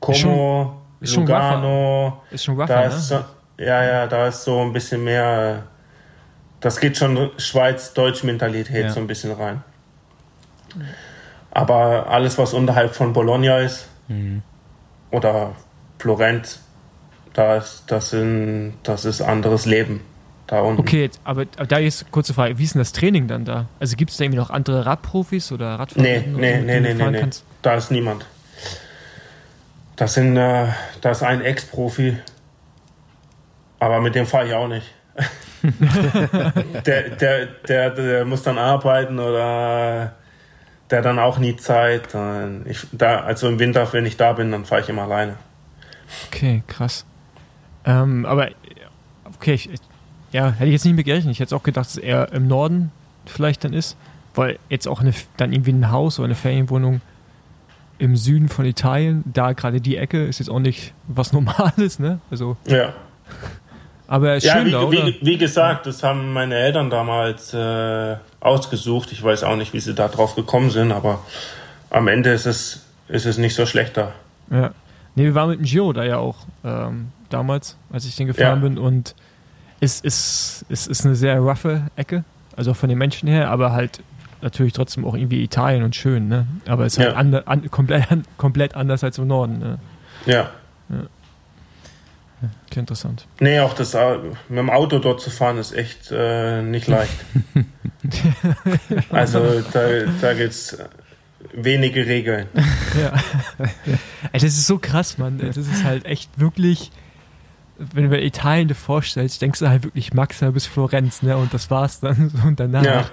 Como, ist schon Lugano, Ist schon da rougher, ist ne? so, ja, ja, da ist so ein bisschen mehr, das geht schon Schweiz-Deutsch-Mentalität Ja. so ein bisschen rein. Aber alles, was unterhalb von Bologna ist, Mhm. oder Florenz, da ist, das, sind, das ist anderes Leben da unten. Okay, aber, aber da jetzt kurze Frage, wie ist denn das Training dann da? Also gibt es da irgendwie noch andere Radprofis oder Radfahrer? Nee, nee, nee, nee, nee, nee. Da ist niemand. Das sind, äh, da ist ein Ex-Profi. Aber mit dem fahre ich auch nicht. <laughs> der, der, der, der muss dann arbeiten oder der dann auch nie Zeit. Ich, da, also im Winter, wenn ich da bin, dann fahre ich immer alleine. Okay, krass. Ähm, aber, okay, ich, ja, hätte ich jetzt nicht mehr gerechnet. Ich hätte auch gedacht, dass er im Norden vielleicht dann ist, weil jetzt auch eine, dann irgendwie ein Haus oder eine Ferienwohnung im Süden von Italien, da gerade die Ecke, ist jetzt auch nicht was <laughs> Normales, ne? Also, Ja. aber Ja, schön wie, da, oder? wie, wie gesagt, das haben meine Eltern damals äh, ausgesucht. Ich weiß auch nicht, wie sie da drauf gekommen sind, aber am Ende ist es, ist es nicht so schlecht da. Ja. Nee, wir waren mit dem Giro da ja auch ähm, damals, als ich den gefahren Ja. bin und es ist, es ist eine sehr roughe Ecke, also auch von den Menschen her, aber halt natürlich trotzdem auch irgendwie Italien und schön, ne? Aber es ist halt Ja. ande, an, komplett, an, <laughs> komplett anders als im Norden, ne? Ja. Okay, interessant. Nee, auch das Au- mit dem Auto dort zu fahren ist echt äh, nicht leicht. <laughs> also da, da gibt es wenige Regeln. <laughs> Ja. Ey, das ist so krass, Mann. Das ist halt echt wirklich, wenn du dir Italien dir vorstellst, denkst du halt wirklich Maxa bis Florenz, ne? Und das war's dann. <laughs> Und danach Ja.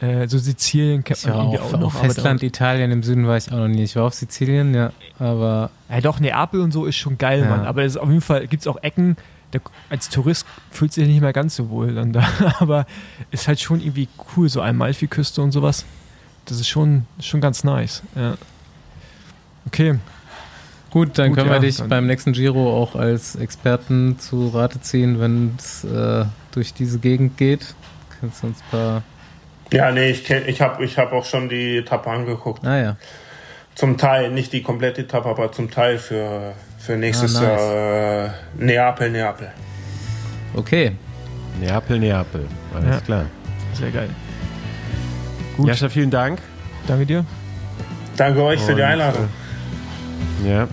Äh, so Sizilien kennt man irgendwie auf, auch noch. Festland Italien, im Süden war ich auch noch nie. Ich war auf Sizilien, ja, aber Ja, doch, Neapel und so ist schon geil, Ja. Mann. Aber es ist auf jeden Fall gibt es auch Ecken, da, als Tourist fühlt sich nicht mehr ganz so wohl dann da. <laughs> Aber ist halt schon irgendwie cool, so Amalfi-Küste und sowas. Das ist schon, schon ganz nice. Ja. Okay, gut, dann Gut, können wir ja, dich dann- beim nächsten Giro auch als Experten zu Rate ziehen, wenn es äh, durch diese Gegend geht. Kannst du uns ein paar. Ja, nee, ich, kenn- ich habe ich hab auch schon die Etappe angeguckt. Naja, Zum Teil, nicht die komplette Etappe, aber zum Teil für, für nächstes Ah, nice. Jahr äh, Neapel, Neapel. okay. Neapel, Neapel. Alles Ja. klar. sehr geil. Gut, Jascha, vielen Dank. danke dir. Danke euch für die Und, Einladung. Ja.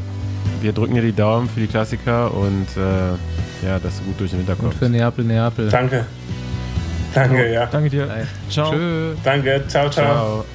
Wir drücken dir die Daumen für die Klassiker und äh, ja, dass du gut durch den Winter Und kommst. für Neapel, Neapel. Danke. Danke, ja. Danke dir. Ciao. Tschö. Danke. Ciao, ciao. Ciao.